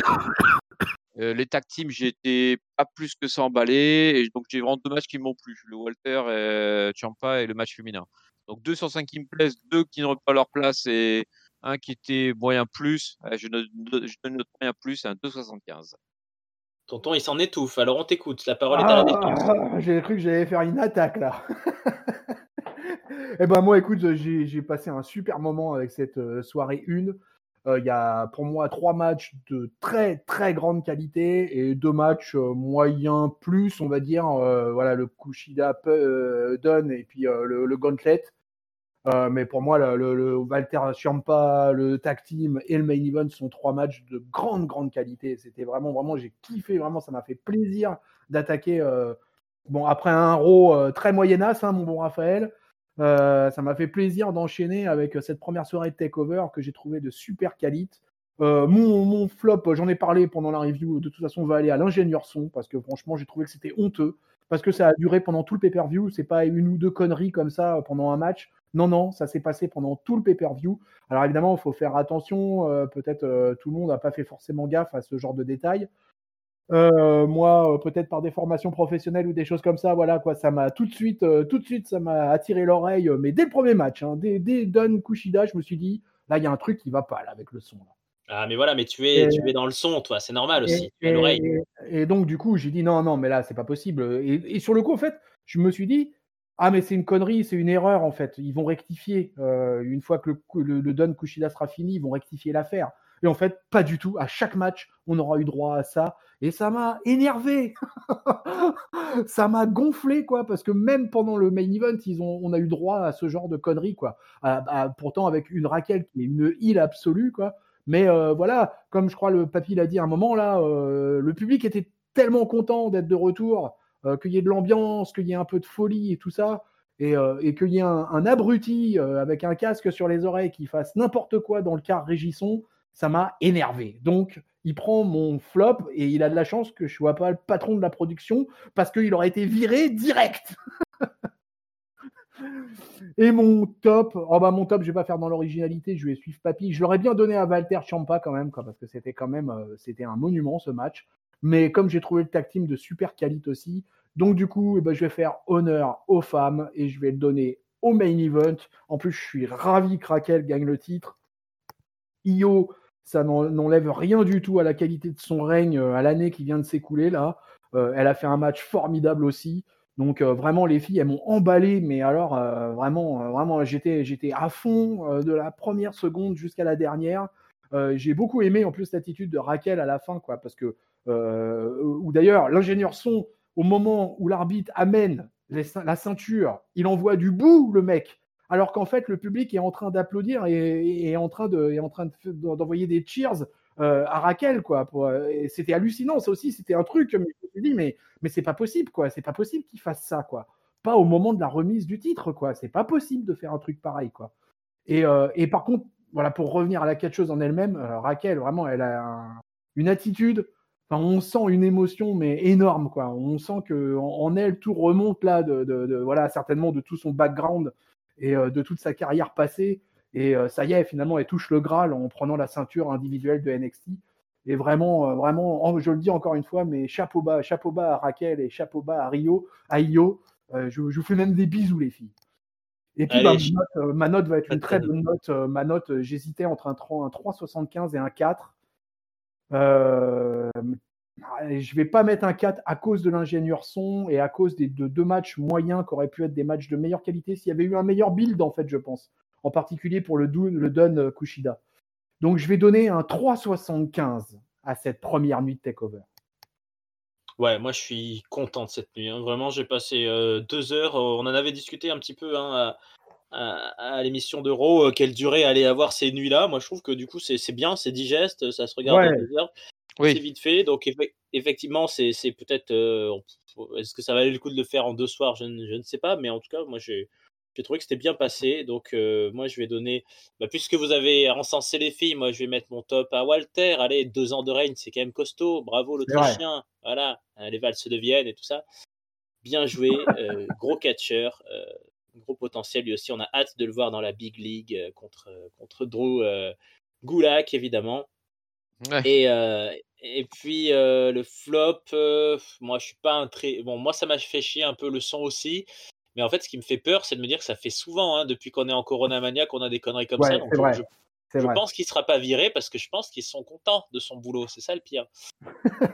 Euh, les tag teams, j'ai été pas plus que ça emballé. Et donc, j'ai vraiment deux matchs qui m'ont plu. Le Walter et Champa et le match féminin. Donc, deux sur cinq qui me plaisent, deux qui n'auraient pas leur place et un qui était moyen plus. Euh, Je note, je donne notre moyen plus à un 2,75. Tonton, il s'en étouffe. Alors on t'écoute. La parole est à la défense. Ah, j'ai cru que j'allais faire une attaque là. Eh ben moi, écoute, j'ai passé un super moment avec cette euh, soirée 1. Euh, Il y a pour moi trois matchs de très très grande qualité et deux matchs euh, moyens plus, on va dire. Voilà, le Kushida Dunn et puis le, le Gauntlet. Euh, mais pour moi, le, Walter Ciampa, le tag team et le main event sont trois matchs de grande, grande qualité. C'était vraiment, vraiment, j'ai kiffé, vraiment, ça m'a fait plaisir d'attaquer. euh, bon, après un Raw euh, très moyenasse, hein, mon bon Raphaël, ça m'a fait plaisir d'enchaîner avec cette première soirée de Takeover que j'ai trouvé de super qualité. Mon, mon flop, j'en ai parlé pendant la review, de toute façon, va aller à l'ingénieur son parce que franchement, j'ai trouvé que c'était honteux parce que ça a duré pendant tout le pay-per-view. C'est pas une ou deux conneries comme ça euh, pendant un match. Non, non, ça s'est passé pendant tout le pay-per-view. Alors évidemment, il faut faire attention. euh, Peut-être euh, tout le monde n'a pas fait forcément gaffe à ce genre de détails. Moi, peut-être par des formations professionnelles ou des choses comme ça, voilà quoi, ça m'a tout de suite, tout de suite, ça m'a attiré l'oreille. Mais dès le premier match, hein, dès, Don Kushida, je me suis dit, là, il y a un truc qui va pas là avec le son. Ah, mais voilà, mais tu es, Et- tu es dans le son, toi. C'est normal aussi. Et, Tu l'oreille. et- et donc, du coup, j'ai dit non, non, mais là, c'est pas possible. Et, et sur le coup, en fait, je me suis dit, ah, mais c'est une connerie, c'est une erreur, en fait. Ils vont rectifier. Euh, une fois que le, le, le Don Kushida sera fini, ils vont rectifier l'affaire. Et en fait, pas du tout. À chaque match, on aura eu droit à ça. Et ça m'a énervé. ça m'a gonflé, quoi, parce que même pendant le main event, ils ont, on a eu droit à ce genre de conneries, quoi. À- à- pourtant, avec une Raquel qui est une île absolue, quoi. Mais euh, voilà, comme je crois le papy l'a dit à un moment là, euh, le public était tellement content d'être de retour, euh, qu'il y ait de l'ambiance, qu'il y ait un peu de folie et tout ça, et, qu'il y ait un, un abruti avec un casque sur les oreilles qui fasse n'importe quoi dans le car Régisson, ça m'a énervé. Donc, il prend mon flop et il a de la chance que je sois pas le patron de la production parce qu'il aurait été viré direct. Et mon top, oh bah mon top, je vais pas faire dans l'originalité, je vais suivre Papy. Je l'aurais bien donné à Walter Champa quand même, quoi, parce que c'était quand même, euh, un monument ce match. Mais comme j'ai trouvé le tag team de super qualité aussi, donc du coup, eh ben, je vais faire honneur aux femmes et je vais le donner au main event. En plus, je suis ravi que Raquel gagne le titre. Io, ça n'en- n'enlève rien du tout à la qualité de son règne euh, à l'année qui vient de s'écouler là. Euh, elle a fait un match formidable aussi. Donc euh, vraiment les filles elles m'ont emballé mais alors euh, vraiment euh, vraiment j'étais j'étais à fond de la première seconde jusqu'à la dernière. J'ai beaucoup aimé en plus l'attitude de Raquel à la fin quoi parce que ou d'ailleurs l'ingénieur son au moment où l'arbitre amène la ceinture, il envoie du bout le mec alors qu'en fait le public est en train d'applaudir et, en train de est en train d'envoyer des cheers euh, à Raquel, quoi. Euh, c'était hallucinant, ça aussi, c'était un truc. Mais je me suis dit, mais, mais c'est pas possible, quoi. C'est pas possible qu'il fasse ça, quoi. Pas au moment de la remise du titre, quoi. C'est pas possible de faire un truc pareil, quoi. Et, euh, et par contre, voilà, pour revenir à la catcheuse en elle-même, Raquel, vraiment, elle a un- une attitude. Enfin, on sent une émotion, mais énorme, quoi. On sent que en, elle, tout remonte là, de, de- voilà, certainement de tout son background et de toute sa carrière passée. Et euh, ça y est, finalement, elle touche le Graal en prenant la ceinture individuelle de NXT. Et vraiment, euh, vraiment, en- je le dis encore une fois, mais chapeau bas, chapeau bas à Raquel et chapeau bas à Rio, à Io. Euh, je, je vous fais même des bisous, les filles. Et puis, Allez, bah, je- ma, note, euh, ma note va être une très bonne note. Euh, ma note, j'hésitais entre un 3 un 3,75 et un 4. Euh, je vais pas mettre un 4 à cause de l'ingénieur son et à cause des, de deux matchs moyens qui auraient pu être des matchs de meilleure qualité s'il y avait eu un meilleur build, en fait, je pense. En particulier pour le, Dun, le Dun euh, Kushida. Donc, je vais donner un 3,75 à cette première nuit de takeover. Ouais, moi je suis content de cette nuit. hein. Vraiment, j'ai passé euh, deux heures. euh, on en avait discuté un petit peu hein, à, à- à l'émission d'Euro, euh, quelle durée allait avoir ces nuits-là. Moi je trouve que du coup c'est bien, c'est digeste, ça se regarde Ouais. en deux heures. Oui. C'est vite fait. Donc effe- effectivement, c'est peut-être. euh, Est-ce que ça valait le coup de le faire en deux soirs? Je, ne- je ne sais pas. Mais en tout cas, moi j'ai j'ai trouvé que c'était bien passé. Donc euh, moi je vais donner. bah, puisque vous avez encensé les filles, moi je vais mettre mon top à Walter. Allez, deux ans de règne, c'est quand même costaud. Bravo l'Autrichien. Voilà, hein, les valses de Vienne et tout ça. Bien joué, euh, gros catcheur, euh, gros potentiel lui aussi. On a hâte de le voir dans la big league euh, contre contre Drew euh, Gulak évidemment. Ouais. Et, euh, et puis euh, le flop, euh, moi je suis pas un très. Bon, moi ça m'a fait chier un peu le son aussi. Mais en fait, ce qui me fait peur, c'est de me dire que ça fait souvent, hein, depuis qu'on est en Corona Mania, qu'on a des conneries comme Ouais, ça. Donc vrai. je, pense qu'il sera pas viré parce que je pense qu'ils sont contents de son boulot. C'est ça le pire.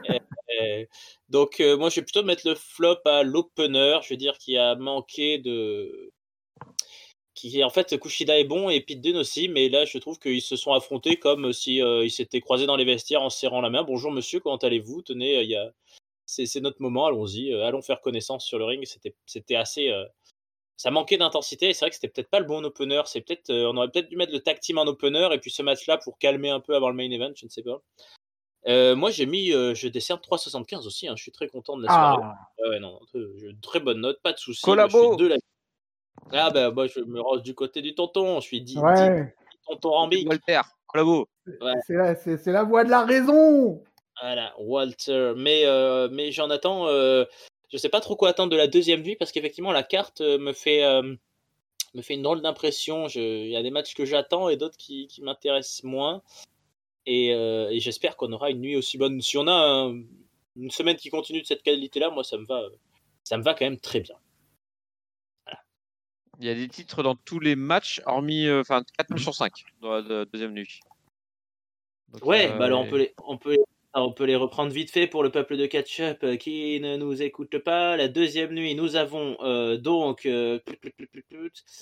Et- et- donc euh, moi je vais plutôt mettre le flop à l'opener. Je veux dire qu'il a manqué de. Qui en fait Kushida est bon et Pete Dunne aussi, mais là je trouve qu'ils se sont affrontés comme si euh, ils s'étaient croisés dans les vestiaires en se serrant la main. Bonjour monsieur, comment allez-vous? Tenez, euh, il y a c'est notre moment, allons-y, euh, allons faire connaissance sur le ring. C'était assez euh, ça manquait d'intensité et c'est vrai que c'était peut-être pas le bon opener. C'est peut-être euh, on aurait peut-être dû mettre le tag team en opener et puis ce match-là pour calmer un peu avant le main event, je ne sais pas. Euh, moi j'ai mis euh, je décerne 3,75 aussi. hein, je suis très content de la soirée. Ah, Ouais, non, euh, j'ai une très bonne note, pas de souci. Collabo. Moi, je suis de la- Ah bah moi je me rose du côté du tonton. Je suis dit, ouais. tonton. Walter, collabo. C'est la, la voix de la raison. Voilà, Walter. Mais, euh, mais j'en attends. euh, je sais pas trop quoi attendre de la deuxième nuit parce qu'effectivement, la carte euh, me fait, euh, me fait une drôle d'impression. Il y a des matchs que j'attends et d'autres qui, qui m'intéressent moins. Et, et j'espère qu'on aura une nuit aussi bonne. Si on a un- une semaine qui continue de cette qualité-là, moi, ça me va, ça me va quand même très bien. Il y a des titres dans tous les matchs, hormis euh, enfin 4 matchs sur 5 dans la de- deuxième nuit. Donc, Ouais, bah alors on peut les, on peut, les- on peut les reprendre vite fait pour le peuple de Catch-up euh, qui ne nous écoute pas. La deuxième nuit, nous avons euh, donc euh,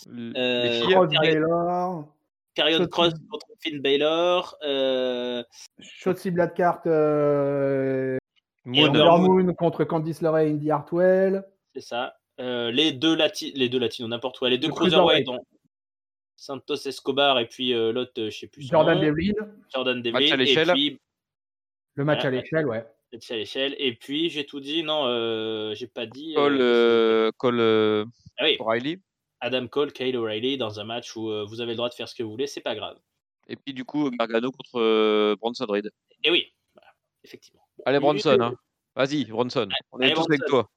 euh, Carrion- Baylor, Carrion Shotzi- Cross contre Finn Baylor. Euh, Shotzi Blackheart, euh, Moon, contre Candice LeRae, Indy Hartwell. c'est ça. Euh, les deux lati les deux latinos, n'importe quoi. Les deux Le cruiserweight, cruiserweight. dont Santos Escobar et puis euh, l'autre, euh, je sais plus Jordan. Devlin, Jordan Devlin. Et l'échelle. puis le match Voilà, à l'échelle, ouais. match à l'échelle. Et puis j'ai tout dit. Non, euh, j'ai pas dit. euh, Cole, euh, Cole euh, ah oui, O'Reilly. Adam Cole, Kyle O'Reilly dans un match où euh, vous avez le droit de faire ce que vous voulez, c'est pas grave. Et puis du coup, Gargano contre euh, Bronson Reed. Et oui, voilà, effectivement. Allez, Bronson. Hein. Vas-y, Bronson. On est Allez, tous avec toi.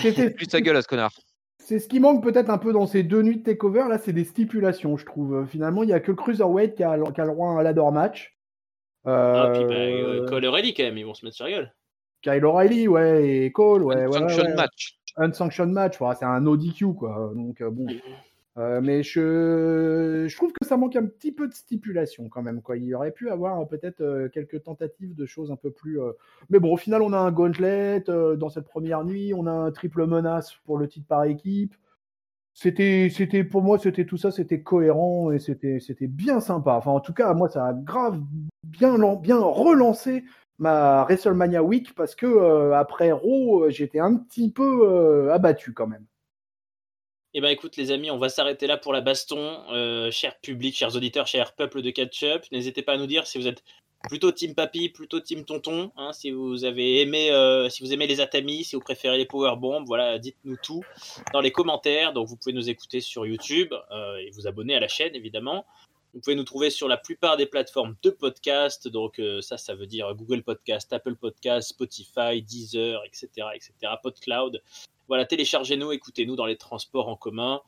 C'était- Plus ta gueule à ce connard. C'est ce qui manque peut-être un peu dans ces deux nuits de takeover, là, c'est des stipulations, je trouve. Finalement, il n'y a que le Cruiserweight qui a, qui a le droit à un ladder match. Ah, puis bah, Euh, euh, Cole O'Reilly quand même, ils vont se mettre sur la gueule. Kyle O'Reilly, ouais, et Cole, ouais. Function ouais, ouais. match. Unsanctioned match, voilà, c'est un ODQ, quoi. Donc, euh, bon. Euh, mais je... je trouve que ça manque un petit peu de stipulation quand même. Quoi. Il y aurait pu avoir peut-être euh, quelques tentatives de choses un peu plus. euh, Mais bon, au final, on a un gauntlet euh, dans cette première nuit, on a un triple menace pour le titre par équipe. C'était, c'était pour moi, c'était tout ça, c'était cohérent et c'était, c'était bien sympa. Enfin, en tout cas, moi, ça a grave bien, bien relancé ma WrestleMania Week parce que euh, après Raw, euh, j'étais un petit peu euh, abattu quand même. Eh ben écoute les amis, on va s'arrêter là pour la baston. Euh, cher public, chers auditeurs, cher peuple de catch-up, n'hésitez pas à nous dire si vous êtes Plutôt Team Papy, plutôt Team Tonton. Hein, si vous avez aimé, euh, si vous aimez les Atamis, si vous préférez les Powerbombs, voilà, dites-nous tout dans les commentaires. Donc vous pouvez nous écouter sur YouTube euh, et vous abonner à la chaîne évidemment. Vous pouvez nous trouver sur la plupart des plateformes de podcast. Donc euh, ça, ça veut dire Google Podcast, Apple Podcast, Spotify, Deezer, etc., etc. PodCloud. Voilà, téléchargez-nous, écoutez-nous dans les transports en commun.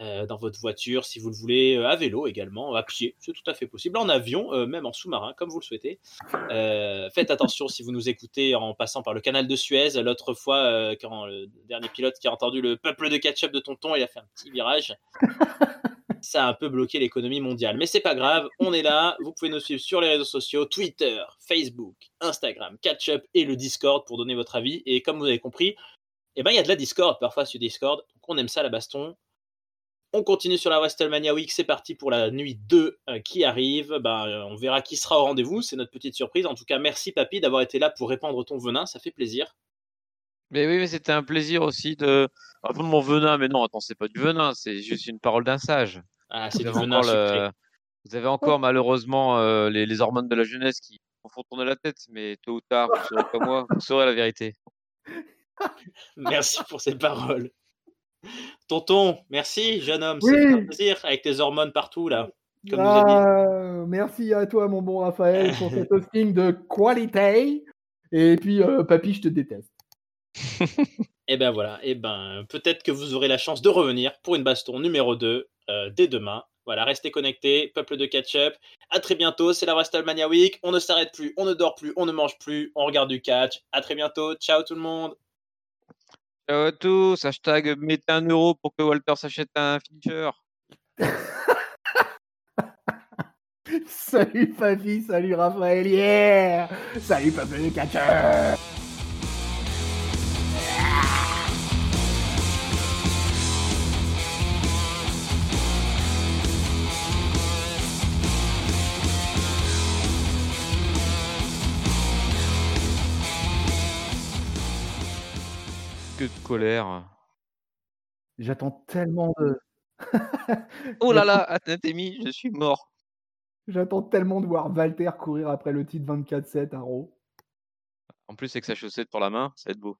Euh, dans votre voiture, si vous le voulez, euh, à vélo également, à pied, c'est tout à fait possible, en avion, euh, même en sous-marin, comme vous le souhaitez. faites attention si vous nous écoutez en passant par le canal de Suez. L'autre fois, quand le dernier pilote qui a entendu le peuple de ketchup de Tonton, il a fait un petit virage. Ça a un peu bloqué l'économie mondiale. Mais c'est pas grave, on est là. Vous pouvez nous suivre sur les réseaux sociaux, Twitter, Facebook, Instagram, Catchup et le Discord pour donner votre avis. Et comme vous avez compris, eh ben, il y a de la Discord parfois sur Discord. Donc on aime ça la baston. On continue sur la WrestleMania Week, c'est parti pour la nuit 2 euh, qui arrive. Ben, euh, on verra qui sera au rendez-vous, c'est notre petite surprise. En tout cas, merci Papy d'avoir été là pour répandre ton venin, ça fait plaisir. Mais oui, mais c'était un plaisir aussi de répondre mon venin. Mais non, attends, c'est pas du venin, c'est juste une parole d'un sage. Ah, c'est du venin Vous avez encore malheureusement euh, les, hormones de la jeunesse qui vous font tourner la tête, mais tôt ou tard, vous serez comme moi, vous saurez la vérité. Merci pour ces paroles. Tonton, merci, jeune homme. C'est un plaisir avec tes hormones partout, là. Ah, merci à toi, mon bon Raphaël, pour cet hosting de qualité. Et puis, euh, papy, je te déteste. et eh ben voilà, et eh ben peut-être que vous aurez la chance de revenir pour une baston numéro 2 euh, dès demain. Voilà, restez connectés, peuple de catch-up. À très bientôt, c'est la WrestleMania Week. On ne s'arrête plus, on ne dort plus, on ne mange plus, on regarde du catch. À très bientôt, ciao tout le monde. Ciao à tous, hashtag mettez un euro pour que Walter s'achète un finisher. salut Fafi, salut Raphaël, yeah Salut Papa le de colère. J'attends tellement de. oh là là, Athémie, je suis mort. J'attends tellement de voir Walter courir après le titre 24-7 à Raw. En plus, avec sa chaussette pour la main, ça va être beau.